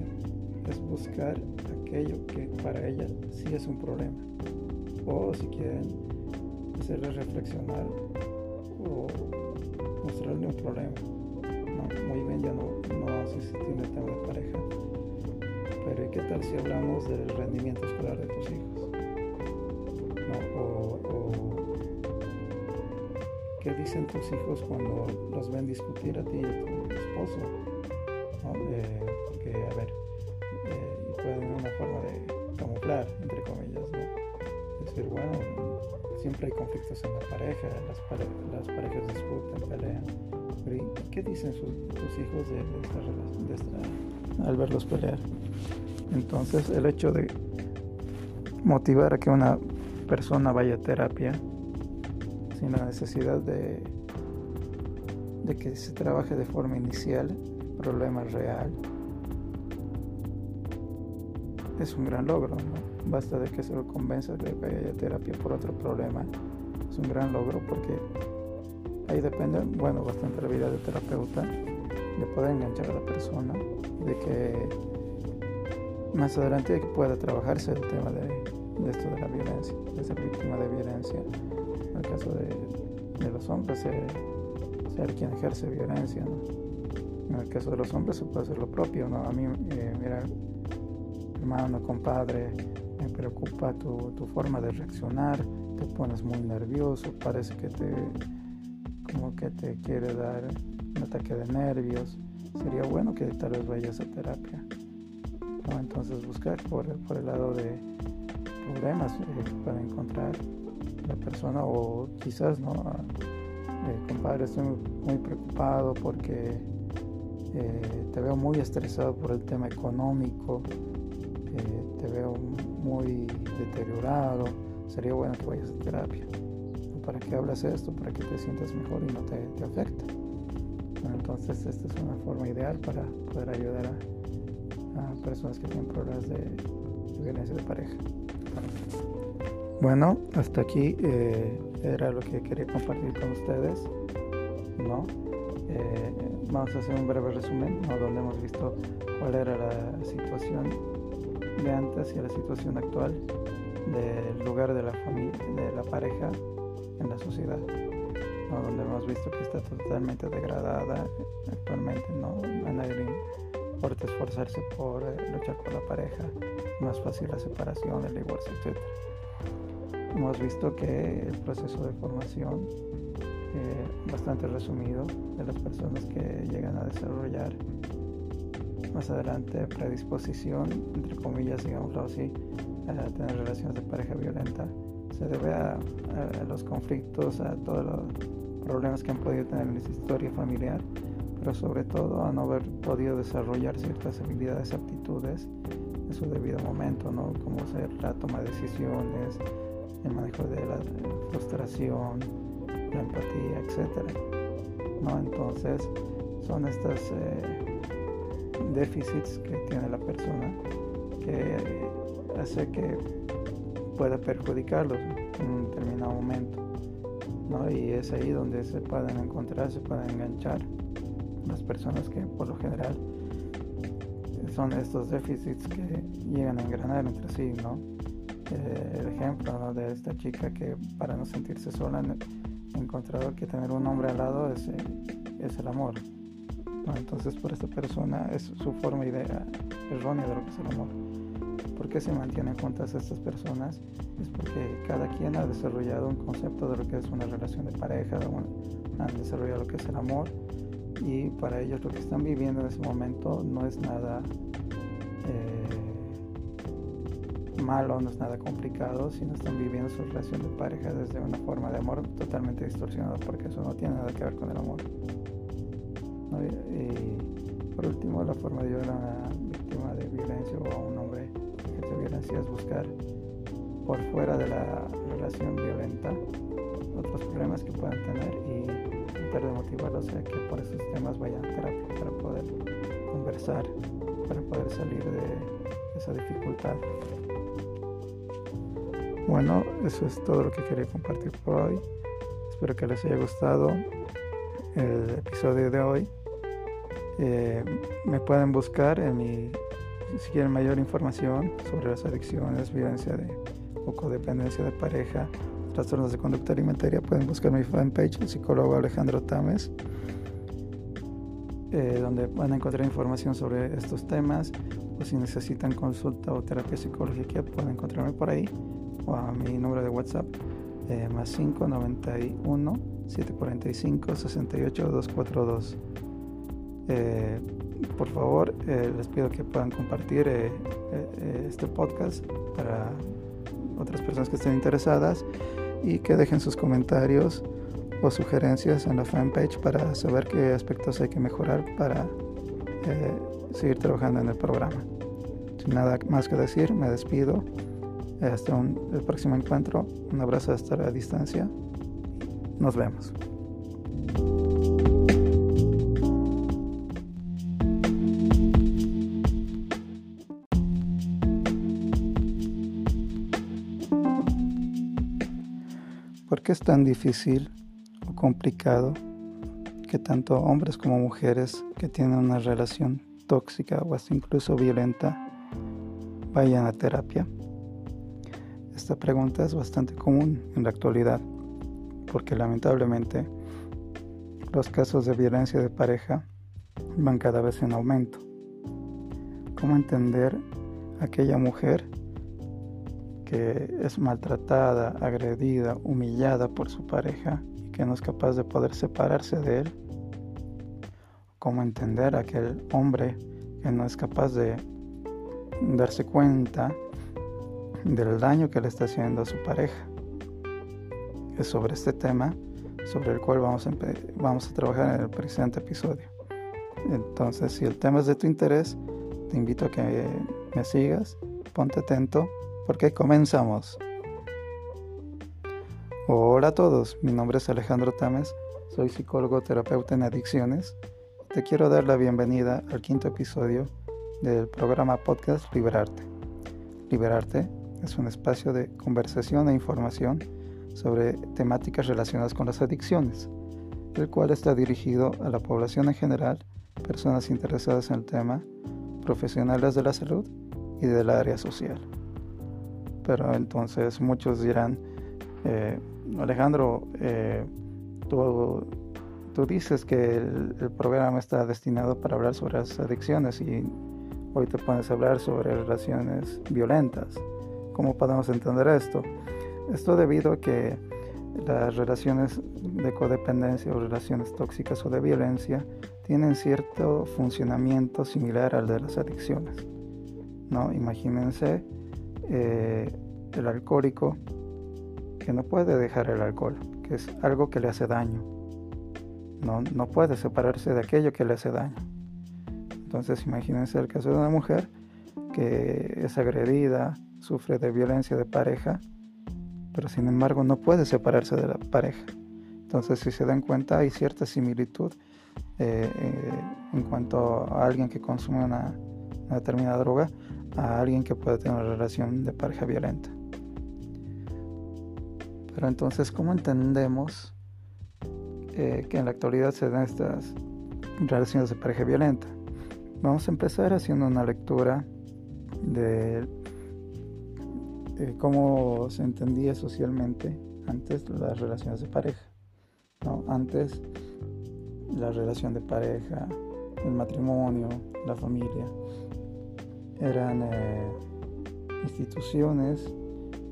es buscar aquello que para ella sí es un problema. O si quieren hacerle reflexionar o mostrarle un problema. muy bien, ya no, no vamos a insistir en el tema de pareja. Pero ¿y qué tal si hablamos del rendimiento escolar de tus hijos? O, ¿Qué dicen tus hijos cuando los ven discutir a ti y a tu esposo? Hay conflictos en la pareja, las, parejas discuten, pelean. ¿qué dicen sus, hijos de, esta al verlos pelear? Entonces, el hecho de motivar a que una persona vaya a terapia sin la necesidad de, de que se trabaje de forma inicial, problema real, es un gran logro, ¿no? Basta de que se lo convenza de que haya terapia por otro problema. Es un gran logro porque ahí depende, bueno, bastante la vida del terapeuta, de poder enganchar a la persona, de que más adelante pueda trabajarse el tema de, esto de la violencia, de ser víctima de violencia. En el caso de, los hombres, ser, ser, quien ejerce violencia. En el caso de los hombres se puede hacer lo propio, ¿no? A mí, eh, mira, hermano, compadre, me preocupa tu, tu, forma de reaccionar, te pones muy nervioso, parece que te, como que te quiere dar un ataque de nervios. Sería bueno que tal vez vayas a terapia. Entonces buscar por, por, el lado de problemas eh, puede encontrar la persona o quizás, ¿no? Eh, compadre, estoy muy preocupado porque eh, te veo muy estresado por el tema económico muy deteriorado, sería bueno que vayas a terapia. ¿Para que hablas esto? Para que te sientas mejor y no te, te afecte. entonces esta es una forma ideal para poder ayudar a, personas que tienen problemas de, violencia de pareja. Bueno, hasta aquí eh, era lo que quería compartir con ustedes. ¿no? Eh, vamos a hacer un breve resumen donde hemos visto cuál era la situación de antes y a la situación actual del lugar de la familia, de la pareja en la sociedad, donde hemos visto que está totalmente degradada actualmente, no a nadie importa esforzarse por eh, luchar por la pareja, más fácil la separación, el divorcio, etc. Hemos visto que el proceso de formación, eh, bastante resumido, de las personas que llegan a desarrollar más adelante predisposición, entre comillas, digámoslo así, a tener relaciones de pareja violenta, se debe a, los conflictos, a todos los problemas que han podido tener en su historia familiar, pero sobre todo a no haber podido desarrollar ciertas habilidades, aptitudes en su debido momento, ¿no? como ser la toma de decisiones, el manejo de la frustración, la empatía, etc. ¿no? Entonces, son estas eh, déficits que tiene la persona que hace que pueda perjudicarlos en un determinado momento. ¿no? Y es ahí donde se pueden encontrar, se pueden enganchar las personas que por lo general son estos déficits que llegan a engranar entre sí. ¿no? Eh, el ejemplo de esta chica que para no sentirse sola ha encontrado que tener un hombre al lado es, eh, es el amor. Entonces, por esta persona es su forma idea errónea de lo que es el amor. ¿Por qué se mantienen juntas estas personas? Es porque cada quien ha desarrollado un concepto de lo que es una relación de pareja, han desarrollado lo que es el amor y para ellos lo que están viviendo en ese momento no es nada, eh, malo, no es nada complicado, sino están viviendo su relación de pareja desde una forma de amor totalmente distorsionada, porque eso no tiene nada que ver con el amor. Y por último, la forma de ayudar a una víctima de violencia o a un hombre que violencia es buscar por fuera de la relación violenta otros problemas que puedan tener y tratar de motivarlos a que por esos temas vayan a terapia para poder conversar, para poder salir de esa dificultad. Bueno, eso es todo lo que quería compartir por hoy. Espero que les haya gustado el episodio de hoy. Eh, me pueden buscar en mi, si quieren mayor información sobre las adicciones, violencia de, o codependencia de pareja, trastornos de conducta alimentaria, pueden buscar mi fanpage, el psicólogo Alejandro Tames, eh, donde van a encontrar información sobre estos temas, o si necesitan consulta o terapia psicológica, pueden encontrarme por ahí, o a mi número de WhatsApp, eh, más 591 745 68 242. por favor, eh, les pido que puedan compartir este podcast para otras personas que estén interesadas y que dejen sus comentarios o sugerencias en la fanpage para saber qué aspectos hay que mejorar para eh, seguir trabajando en el programa. Sin nada más que decir, me despido. Hasta el próximo encuentro. Un abrazo hasta la distancia. Nos vemos. ¿Por qué es tan difícil o complicado que tanto hombres como mujeres que tienen una relación tóxica o hasta incluso violenta vayan a terapia? Esta pregunta es bastante común en la actualidad porque lamentablemente los casos de violencia de pareja van cada vez en aumento. ¿Cómo entender a aquella mujer que es maltratada, agredida, humillada por su pareja y que no es capaz de poder separarse de él. Cómo entender a aquel hombre que no es capaz de darse cuenta del daño que le está haciendo a su pareja. Sobre este tema sobre el cual vamos a, vamos a trabajar en el presente episodio. Entonces, si el tema es de tu interés, te invito a que me sigas, ponte atento porque comenzamos. Hola a todos, mi nombre es Alejandro Tames, soy psicólogo terapeuta en adicciones. Te quiero dar la bienvenida al quinto episodio del programa podcast Liberarte. Liberarte es un espacio de conversación e información sobre temáticas relacionadas con las adicciones, el cual está dirigido a la población en general, personas interesadas en el tema, profesionales de la salud y del área social pero entonces muchos dirán, eh, Alejandro, eh, tú, dices que el, programa está destinado para hablar sobre las adicciones y hoy te pones a hablar sobre relaciones violentas. ¿Cómo podemos entender esto? Esto debido a que las relaciones de codependencia o relaciones tóxicas o de violencia tienen cierto funcionamiento similar al de las adicciones. ¿no? Imagínense eh, el alcohólico que no puede dejar el alcohol, que es algo que le hace daño. No, no puede separarse de aquello que le hace daño. Entonces imagínense el caso de una mujer que es agredida, sufre de violencia de pareja, pero sin embargo no puede separarse de la pareja. Entonces si se dan cuenta hay cierta similitud eh, en cuanto a alguien que consume una determinada droga a alguien que puede tener una relación de pareja violenta. Pero entonces, ¿cómo entendemos eh, que en la actualidad se dan estas relaciones de pareja violenta? Vamos a empezar haciendo una lectura de, cómo se entendía socialmente antes las relaciones de pareja. Antes la relación de pareja, el matrimonio, la familia, eran eh, instituciones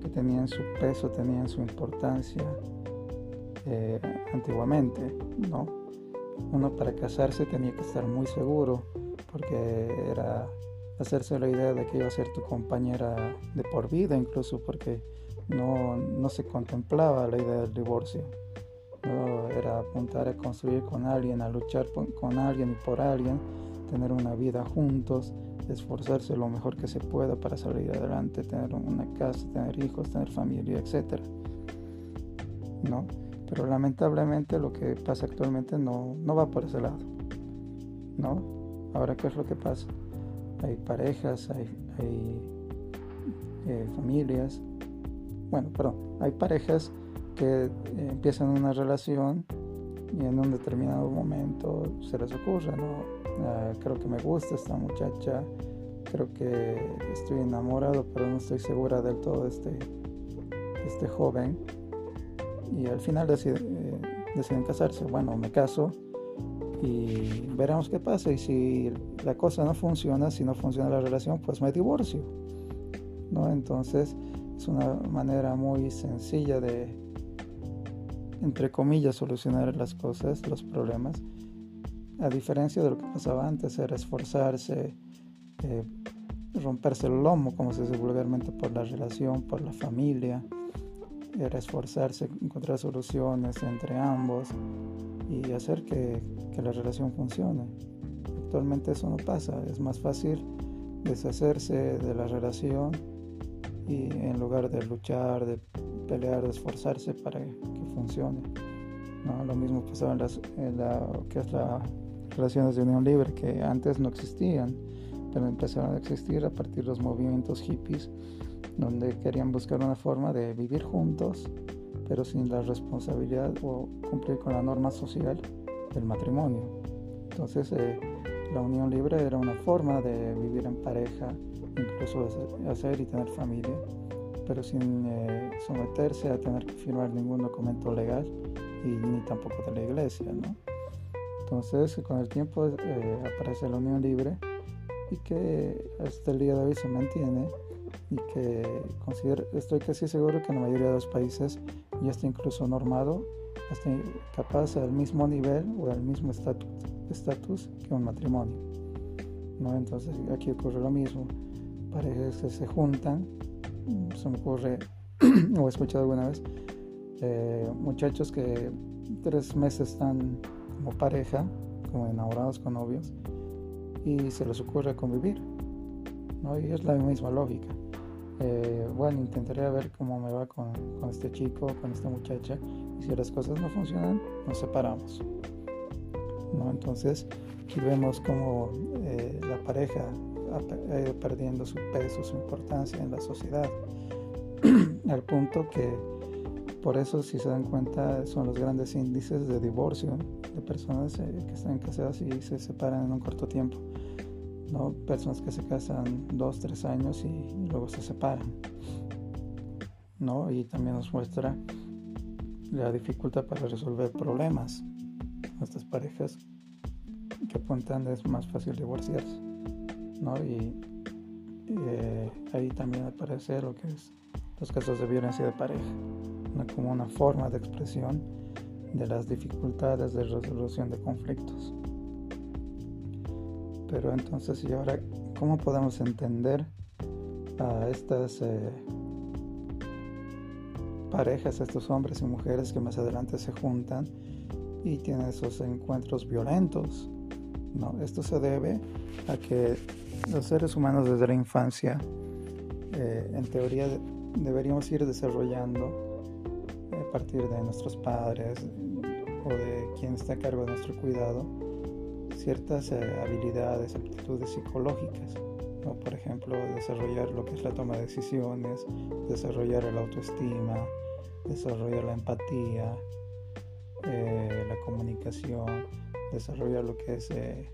que tenían su peso, tenían su importancia eh, antiguamente, ¿no? Uno para casarse tenía que estar muy seguro porque era hacerse la idea de que iba a ser tu compañera de por vida, incluso porque no, no se contemplaba la idea del divorcio. No, era apuntar a construir con alguien, a luchar con alguien y por alguien, tener una vida juntos, esforzarse lo mejor que se pueda para salir adelante, tener una casa, tener hijos, tener familia, etc. ¿No? Pero lamentablemente lo que pasa actualmente no, no va por ese lado. ¿No? Ahora, ¿qué es lo que pasa? Hay parejas, hay, hay eh, familias, bueno, perdón, hay parejas que eh, empiezan una relación y en un determinado momento se les ocurre, ¿no? Ah, creo que me gusta esta muchacha, creo que estoy enamorado, pero no estoy segura del todo de este, este joven. Y al final eh, deciden casarse. Bueno, me caso y veremos qué pasa. Y si la cosa no funciona, si no funciona la relación, pues me divorcio. ¿no? Entonces es una manera muy sencilla de, entre comillas, solucionar las cosas, los problemas a diferencia de lo que pasaba antes, era esforzarse, eh, romperse el lomo, como se dice vulgarmente, por la relación, por la familia, era esforzarse, encontrar soluciones entre ambos y hacer que, que la relación funcione. Actualmente eso no pasa, es más fácil deshacerse de la relación y en lugar de luchar, de pelear, de esforzarse para que funcione. ¿no? Lo mismo pasaba en, las, en la, que es la relaciones de unión libre que antes no existían, pero empezaron a existir a partir de los movimientos hippies, donde querían buscar una forma de vivir juntos, pero sin la responsabilidad o cumplir con la norma social del matrimonio. Entonces, eh, la unión libre era una forma de vivir en pareja, incluso hacer y tener familia, pero sin eh, someterse a tener que firmar ningún documento legal y ni tampoco de la iglesia, ¿no? Entonces, con el tiempo eh, aparece la unión libre y que hasta el día de hoy se mantiene y que considero, estoy casi seguro que en la mayoría de los países ya está incluso normado, hasta capaz al mismo nivel o al mismo estatus que un matrimonio. ¿no? Entonces aquí ocurre lo mismo, parejas que se juntan, se me ocurre, o he escuchado alguna vez, eh, muchachos que tres meses están como pareja, como enamorados con novios, y se les ocurre convivir. ¿no? Y es la misma lógica. Eh, bueno, intentaré ver cómo me va con, con, este chico, con esta muchacha, y si las cosas no funcionan, nos separamos. ¿no? Entonces, aquí vemos cómo eh, la pareja ido perdiendo su peso, su importancia en la sociedad, al punto que por eso, si se dan cuenta, son los grandes índices de divorcio de personas eh, que están casadas y se separan en un corto tiempo. ¿No? Personas que se casan dos, tres años y, luego se separan. ¿no? Y también nos muestra la dificultad para resolver problemas. Nuestras parejas que apuntan es más fácil divorciarse. ¿no? Y, eh, ahí también aparece lo que es los casos de violencia de pareja como una forma de expresión de las dificultades de resolución de conflictos. Pero entonces, ¿y ahora cómo podemos entender a estas eh, parejas, estos hombres y mujeres que más adelante se juntan y tienen esos encuentros violentos? No, esto se debe a que los seres humanos desde la infancia, eh, en teoría, deberíamos ir desarrollando a partir de nuestros padres o de quien está a cargo de nuestro cuidado ciertas eh, habilidades, aptitudes psicológicas, por ejemplo desarrollar lo que es la toma de decisiones, desarrollar la autoestima, desarrollar la empatía, eh, la comunicación, desarrollar lo que es eh,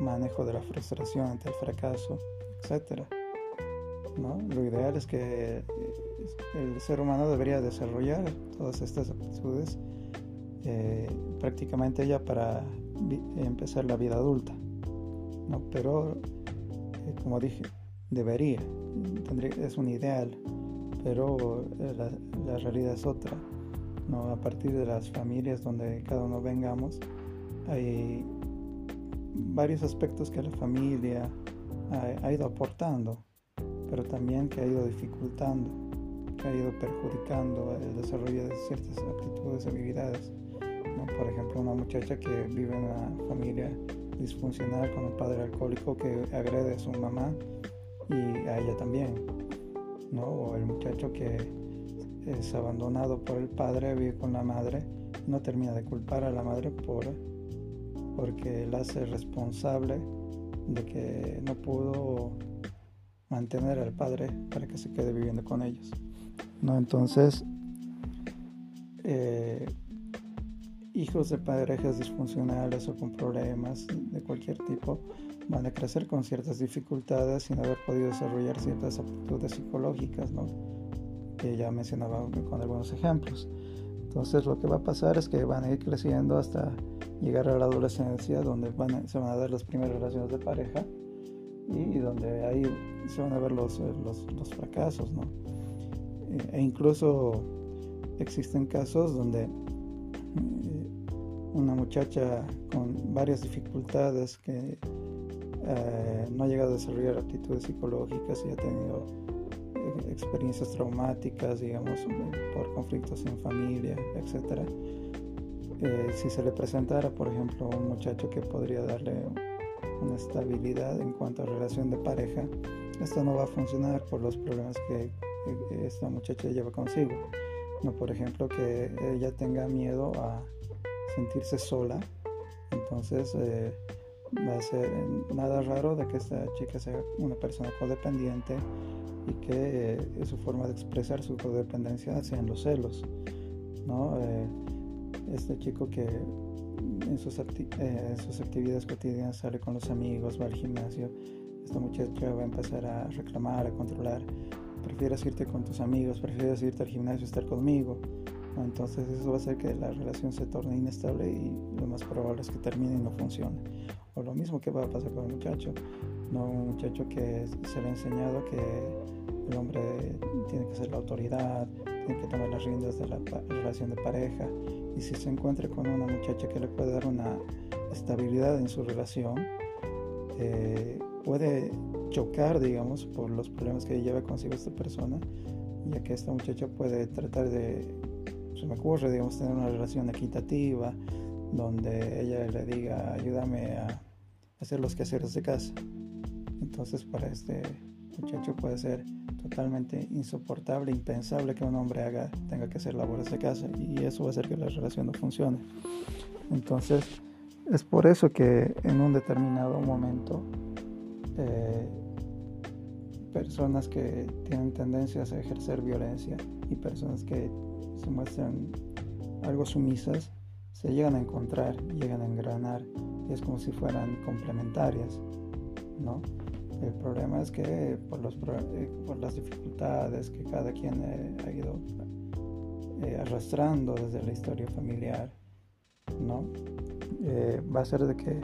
manejo de la frustración ante el fracaso, etcétera. Lo ideal es que el ser humano debería desarrollar todas estas aptitudes prácticamente ya para empezar la vida adulta, ¿no? Pero, eh, como dije, debería, es un ideal, pero la, la, realidad es otra, ¿no? A partir de las familias donde cada uno vengamos, hay varios aspectos que la familia, ha, ido aportando, pero también que ha ido dificultando, que ha ido perjudicando el desarrollo de ciertas aptitudes y habilidades. Por ejemplo, una muchacha que vive en una familia disfuncional con un padre alcohólico que agrede a su mamá y a ella también. ¿no? O el muchacho que es abandonado por el padre, vive con la madre, no termina de culpar a la madre por porque la hace responsable de que no pudo mantener al padre para que se quede viviendo con ellos. ¿no? Entonces, eh, hijos de parejas disfuncionales o con problemas de cualquier tipo van a crecer con ciertas dificultades sin haber podido desarrollar ciertas aptitudes psicológicas, ¿no? que ya mencionaba con algunos ejemplos. Entonces lo que va a pasar es que van a ir creciendo hasta llegar a la adolescencia, donde van se van a dar las primeras relaciones de pareja y, donde ahí se van a ver los, los, los fracasos. ¿no? E incluso existen casos donde eh, una muchacha con varias dificultades que eh, no ha llegado a desarrollar aptitudes psicológicas y ha tenido eh, experiencias traumáticas, digamos, por conflictos en familia, etc. Si se le presentara, por ejemplo, un muchacho que podría darle una estabilidad en cuanto a relación de pareja, esto no va a funcionar por los problemas que esta muchacha lleva consigo. No, por ejemplo, que ella tenga miedo a sentirse sola, entonces va a ser nada raro de que esta chica sea una persona codependiente y que eh, su forma de expresar su codependencia sea en los celos. ¿no? Eh, este chico que en sus, eh, sus, actividades cotidianas sale con los amigos, va al gimnasio, esta muchacha va a empezar a reclamar, a controlar. Prefieres irte con tus amigos, prefieres irte al gimnasio, estar conmigo. Entonces eso va a hacer que la relación se torne inestable y lo más probable es que termine y no funcione. O lo mismo que va a pasar con el muchacho, no un muchacho que se le ha enseñado que el hombre tiene que ser la autoridad, tiene que tomar las riendas de la relación de pareja y si se encuentra con una muchacha que le puede dar una estabilidad en su relación, eh, puede chocar, digamos, por los problemas que lleva consigo esta persona, ya que esta muchacha puede tratar de, se me ocurre, digamos, tener una relación equitativa, donde ella le diga, ayúdame a hacer los quehaceres de casa. Entonces para este muchacho puede ser totalmente insoportable, impensable que un hombre haga, tenga que hacer labores de casa y eso va a hacer que la relación no funcione. Entonces es por eso que en un determinado momento eh, personas que tienen tendencias a ejercer violencia y personas que se muestran algo sumisas se llegan a encontrar, llegan a engranar, y es como si fueran complementarias, ¿no? El problema es que por, los, eh, por las dificultades que cada quien eh, ha ido eh, arrastrando desde la historia familiar, ¿no? va a ser de que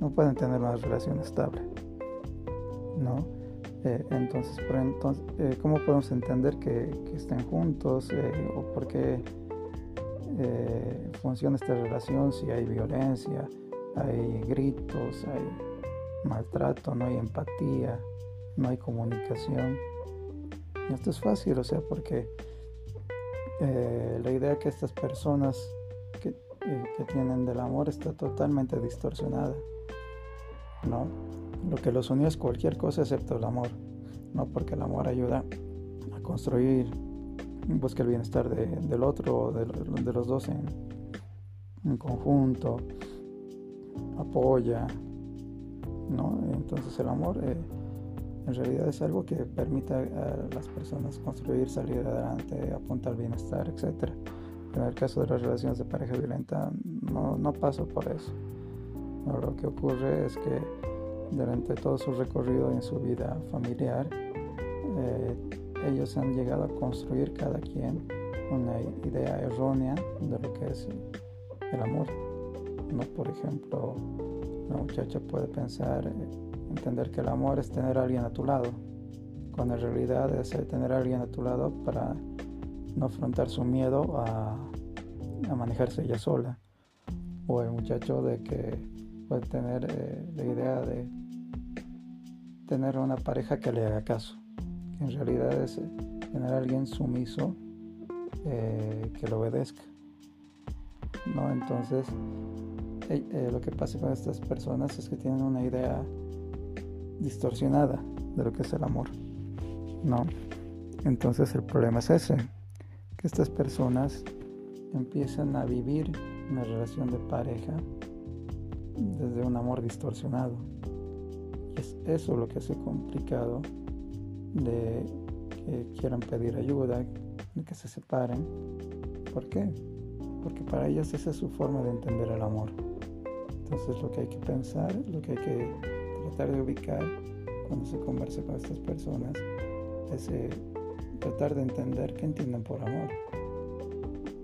no pueden tener una relación estable, ¿no? Entonces, entonces ¿cómo podemos entender que, estén juntos o por qué eh, funciona esta relación si hay violencia, hay gritos, hay maltrato, no hay empatía, no hay comunicación. esto es fácil, o sea, porque eh, la idea que estas personas eh, que, tienen del amor está totalmente distorsionada, ¿no? Lo que los unió es cualquier cosa excepto el amor, ¿no? Porque el amor ayuda a construir busca el bienestar del otro, de, de los dos en, conjunto, apoya, ¿no? Entonces el amor eh, en realidad es algo que permite a las personas construir, salir adelante, apuntar al bienestar, etc. En el caso de las relaciones de pareja violenta no, no pasa por eso. lo que ocurre es que durante todo su recorrido en su vida familiar, eh, ellos han llegado a construir cada quien una idea errónea de lo que es el amor. ¿no? Por ejemplo, la muchacha puede pensar, entender que el amor es tener a alguien a tu lado, cuando en realidad es tener a alguien a tu lado para no afrontar su miedo a, a manejarse ella sola. O el muchacho de que puede tener eh, la idea de tener una pareja que le haga caso, que en realidad es eh, tener a alguien sumiso eh, que lo obedezca. ¿no? Entonces, lo que pasa con estas personas es que tienen una idea distorsionada de lo que es el amor. ¿no? Entonces el problema es ese, que estas personas empiezan a vivir una relación de pareja desde un amor distorsionado. Es eso lo que hace complicado de que quieran pedir ayuda, de que se separen. ¿Por qué? Porque para ellos esa es su forma de entender el amor. Entonces lo que hay que pensar, lo que hay que tratar de ubicar cuando se conversa con estas personas es eh, tratar de entender qué entienden por amor.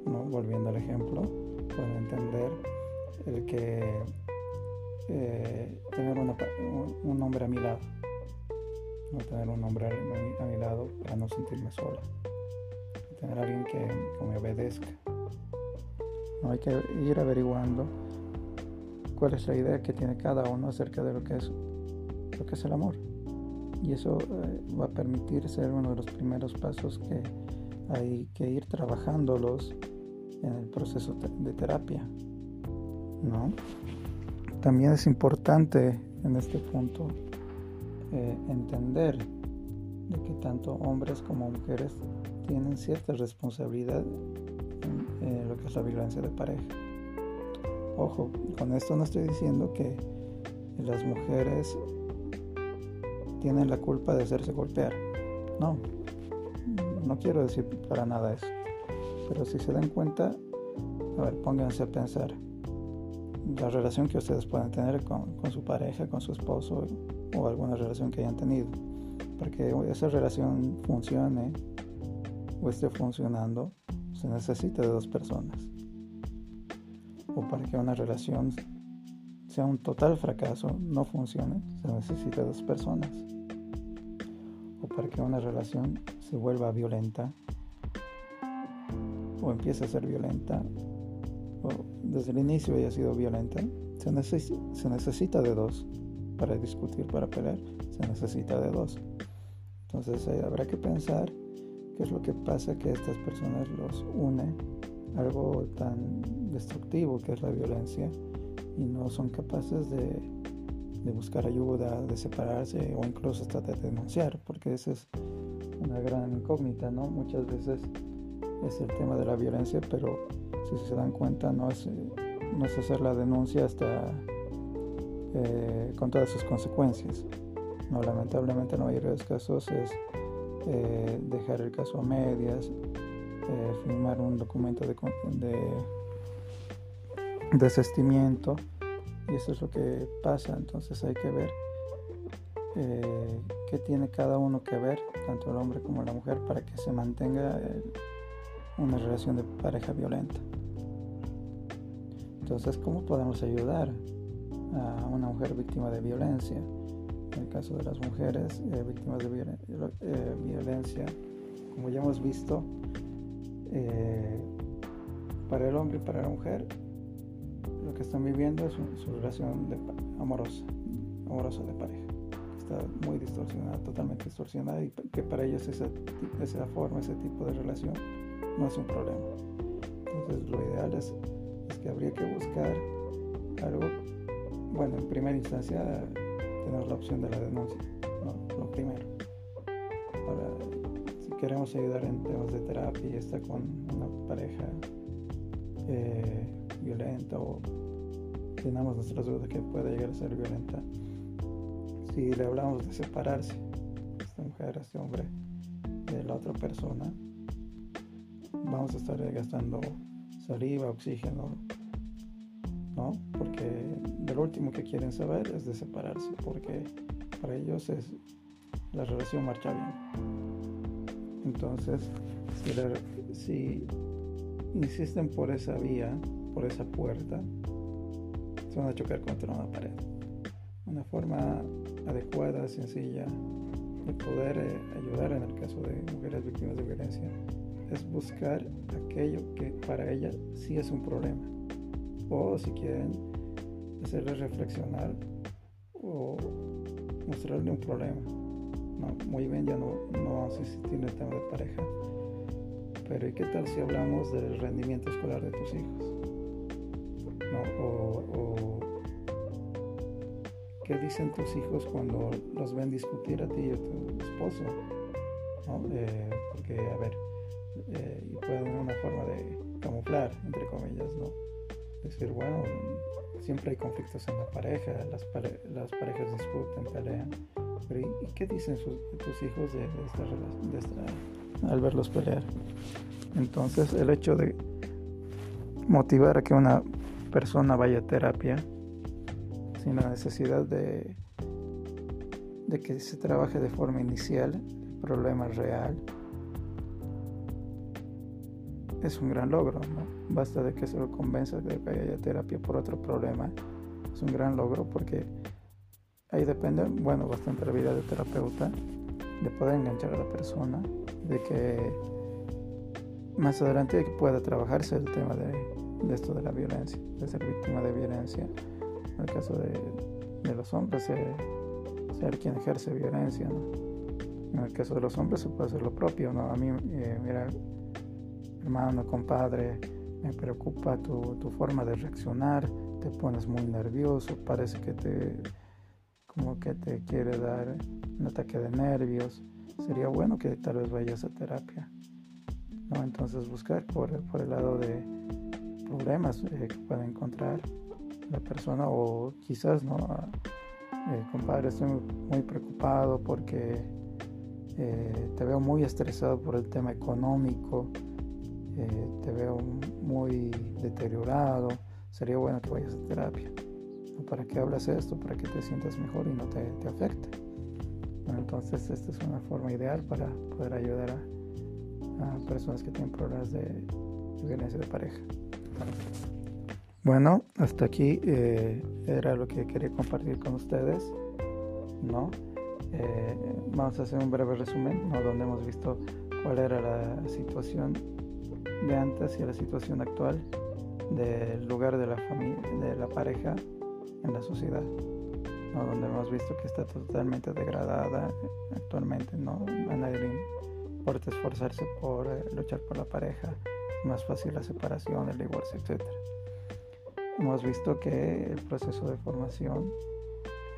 ¿no? Volviendo al ejemplo, pueden entender el que eh, tener un hombre a mi lado, no tener un hombre a mi, lado para no sentirme sola, tener alguien que, me obedezca. No hay que ir averiguando cuál es la idea que tiene cada uno acerca de lo que es lo que es el amor y eso eh, va a permitir ser uno de los primeros pasos que hay que ir trabajándolos en el proceso de terapia ¿no? También es importante en este punto eh, entender de que tanto hombres como mujeres tienen cierta responsabilidad en lo que es la violencia de pareja ojo con esto no estoy diciendo que las mujeres tienen la culpa de hacerse golpear. No, no quiero decir para nada eso. Pero si se dan cuenta, a ver, pónganse a pensar la relación que ustedes pueden tener con, su pareja, con su esposo o alguna relación que hayan tenido. Para que esa relación funcione o esté funcionando, se necesita de dos personas. O para que una relación sea un total fracaso, no funcione, se necesita de dos personas para que una relación se vuelva violenta o empiece a ser violenta o desde el inicio haya sido violenta, se, necesita de dos para discutir, para pelear, se necesita de dos. Entonces habrá que pensar qué es lo que pasa que estas personas los une algo tan destructivo que es la violencia y no son capaces de de buscar ayuda, de separarse o incluso hasta de denunciar, porque esa es una gran incógnita, ¿no? Muchas veces es el tema de la violencia, pero si se dan cuenta no es, no es hacer la denuncia hasta eh, con todas sus consecuencias. No, lamentablemente en la mayoría de los casos es eh, dejar el caso a medias, eh, firmar un documento de, de desestimiento y eso es lo que pasa, entonces hay que ver qué tiene cada uno que ver, tanto el hombre como la mujer, para que se mantenga una relación de pareja violenta. Entonces, ¿cómo podemos ayudar a una mujer víctima de violencia? En el caso de las mujeres eh, víctimas de violencia, como ya hemos visto, para el hombre y para la mujer lo que están viviendo es su, relación amorosa, amorosa de pareja. Está muy distorsionada, totalmente distorsionada y que para ellos esa, esa forma, ese tipo de relación no es un problema. Entonces lo ideal es, que habría que buscar algo, bueno, en primera instancia tener la opción de la denuncia, lo primero. Ahora, si queremos ayudar en temas de terapia y está con una pareja eh, violenta o tenemos nuestras dudas que puede llegar a ser violenta, si le hablamos de separarse, esta mujer, este hombre, de la otra persona, vamos a estar gastando saliva, oxígeno, ¿no? Porque lo último que quieren saber es de separarse, porque para ellos es la relación marcha bien. Entonces, si, si insisten por esa vía, por esa puerta, se van a chocar contra una pared. Una forma adecuada, sencilla de poder eh, ayudar en el caso de mujeres víctimas de violencia es buscar aquello que para ellas sí es un problema. O si quieren hacerles reflexionar o mostrarle un problema. muy bien, ya no, no vamos a insistir el tema de pareja. Pero ¿y qué tal si hablamos del rendimiento escolar de tus hijos? O, qué dicen tus hijos cuando los ven discutir a ti y a tu esposo. Eh, porque, a ver, eh, y pueden una forma de camuflar, entre comillas, ¿no? Decir, bueno, siempre hay conflictos en la pareja, las, las parejas discuten, pelean. Pero ¿y, qué dicen tus hijos de, esta relación, de esta, al verlos pelear? Entonces, el hecho de motivar a que una persona vaya a terapia sin la necesidad de, de que se trabaje de forma inicial el problema real es un gran logro basta de que se lo convenza de que haya terapia por otro problema es un gran logro porque ahí depende bueno bastante la vida del terapeuta de poder enganchar a la persona de que más adelante pueda trabajarse el tema de de esto de la violencia, de ser víctima de violencia. En el caso de, de los hombres, ser, ser, quien ejerce violencia. ¿no? En el caso de los hombres se puede hacer lo propio. ¿no? A mí, eh, mira, hermano, compadre, me preocupa tu, tu, forma de reaccionar, te pones muy nervioso, parece que te como que te quiere dar un ataque de nervios. Sería bueno que tal vez vayas a terapia. ¿no? Entonces buscar por, por el lado de, problemas eh, que puede encontrar la persona o quizás no eh, compadre estoy muy preocupado porque eh, te veo muy estresado por el tema económico te veo muy deteriorado sería bueno que vayas a terapia para que hablas esto para que te sientas mejor y no te, te afecte entonces esta es una forma ideal para poder ayudar a, a personas que tienen problemas de violencia de pareja bueno, hasta aquí eh, era lo que quería compartir con ustedes, ¿no? Eh, vamos a hacer un breve resumen, ¿no? Donde hemos visto cuál era la situación de antes y la situación actual del lugar de la familia, de la pareja en la sociedad, ¿no? Donde hemos visto que está totalmente degradada actualmente, ¿no? A nadie le importa esforzarse por eh, luchar por la pareja, más fácil la separación, el divorcio, etc. Hemos visto que el proceso de formación,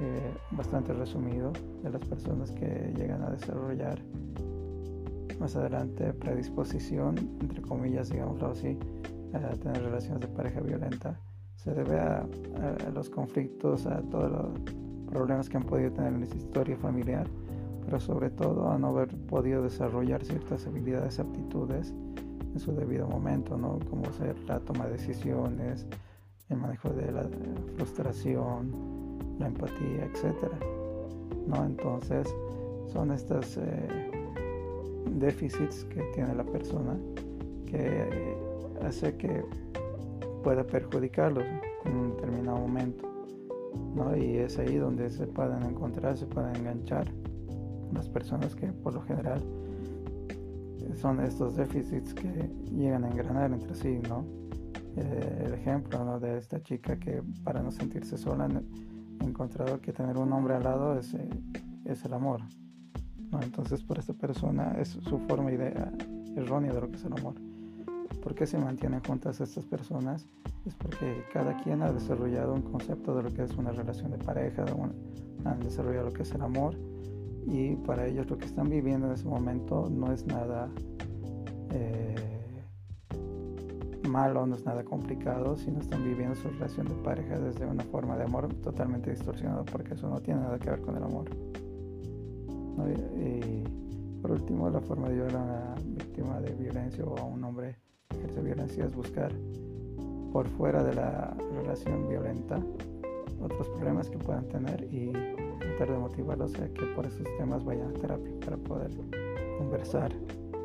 eh, bastante resumido, de las personas que llegan a desarrollar más adelante predisposición, entre comillas, digámoslo así, a tener relaciones de pareja violenta, se debe a, los conflictos, a todos los problemas que han podido tener en su historia familiar, pero sobre todo a no haber podido desarrollar ciertas habilidades, aptitudes en su debido momento, ¿no? Como ser la toma de decisiones, el manejo de la frustración, la empatía, etcétera, ¿no? Entonces, son estos eh, déficits que tiene la persona que hace que pueda perjudicarlos en un determinado momento, ¿no? Y es ahí donde se pueden encontrar, se pueden enganchar las personas que por lo general son estos déficits que llegan a engranar entre sí, ¿no? Eh, el ejemplo de esta chica que para no sentirse sola ha encontrado que tener un hombre al lado es, eh, es el amor, ¿no? Entonces por esta persona es su forma idea errónea de lo que es el amor. ¿Por qué se mantienen juntas estas personas? Es porque cada quien ha desarrollado un concepto de lo que es una relación de pareja, han desarrollado lo que es el amor y para ellos lo que están viviendo en ese momento no es nada eh, malo, no es nada complicado, sino están viviendo su relación de pareja desde una forma de amor totalmente distorsionada porque eso no tiene nada que ver con el amor. Y, por último, la forma de ayudar a una víctima de violencia o a un hombre que ejerce violencia es buscar por fuera de la relación violenta otros problemas que puedan tener y tratar de motivarlos a que por esos temas vayan a terapia para poder conversar,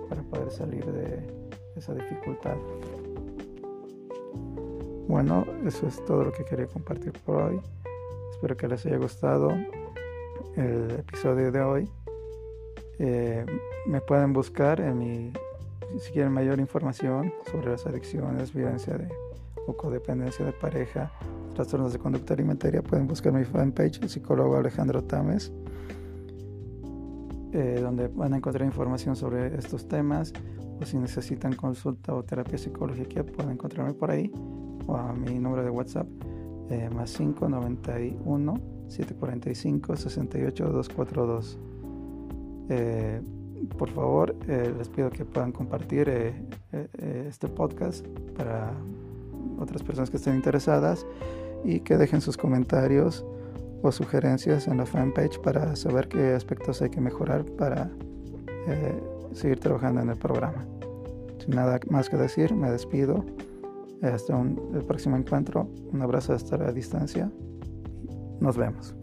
para poder salir de esa dificultad. Bueno, eso es todo lo que quería compartir por hoy. Espero que les haya gustado el episodio de hoy. Eh, me pueden buscar en mi, si quieren mayor información sobre las adicciones, violencia de, o codependencia de pareja, trastornos de conducta alimentaria, pueden buscar mi fanpage, el psicólogo Alejandro Tames. eh, donde van a encontrar información sobre estos temas o si necesitan consulta o terapia psicológica pueden encontrarme por ahí o a mi número de WhatsApp eh, más 591 745 68 242 por favor eh, les pido que puedan compartir este podcast para otras personas que estén interesadas y que dejen sus comentarios o sugerencias en la fanpage para saber qué aspectos hay que mejorar para eh, seguir trabajando en el programa. Sin nada más que decir, me despido. Hasta el próximo encuentro. Un abrazo hasta la distancia. Nos vemos.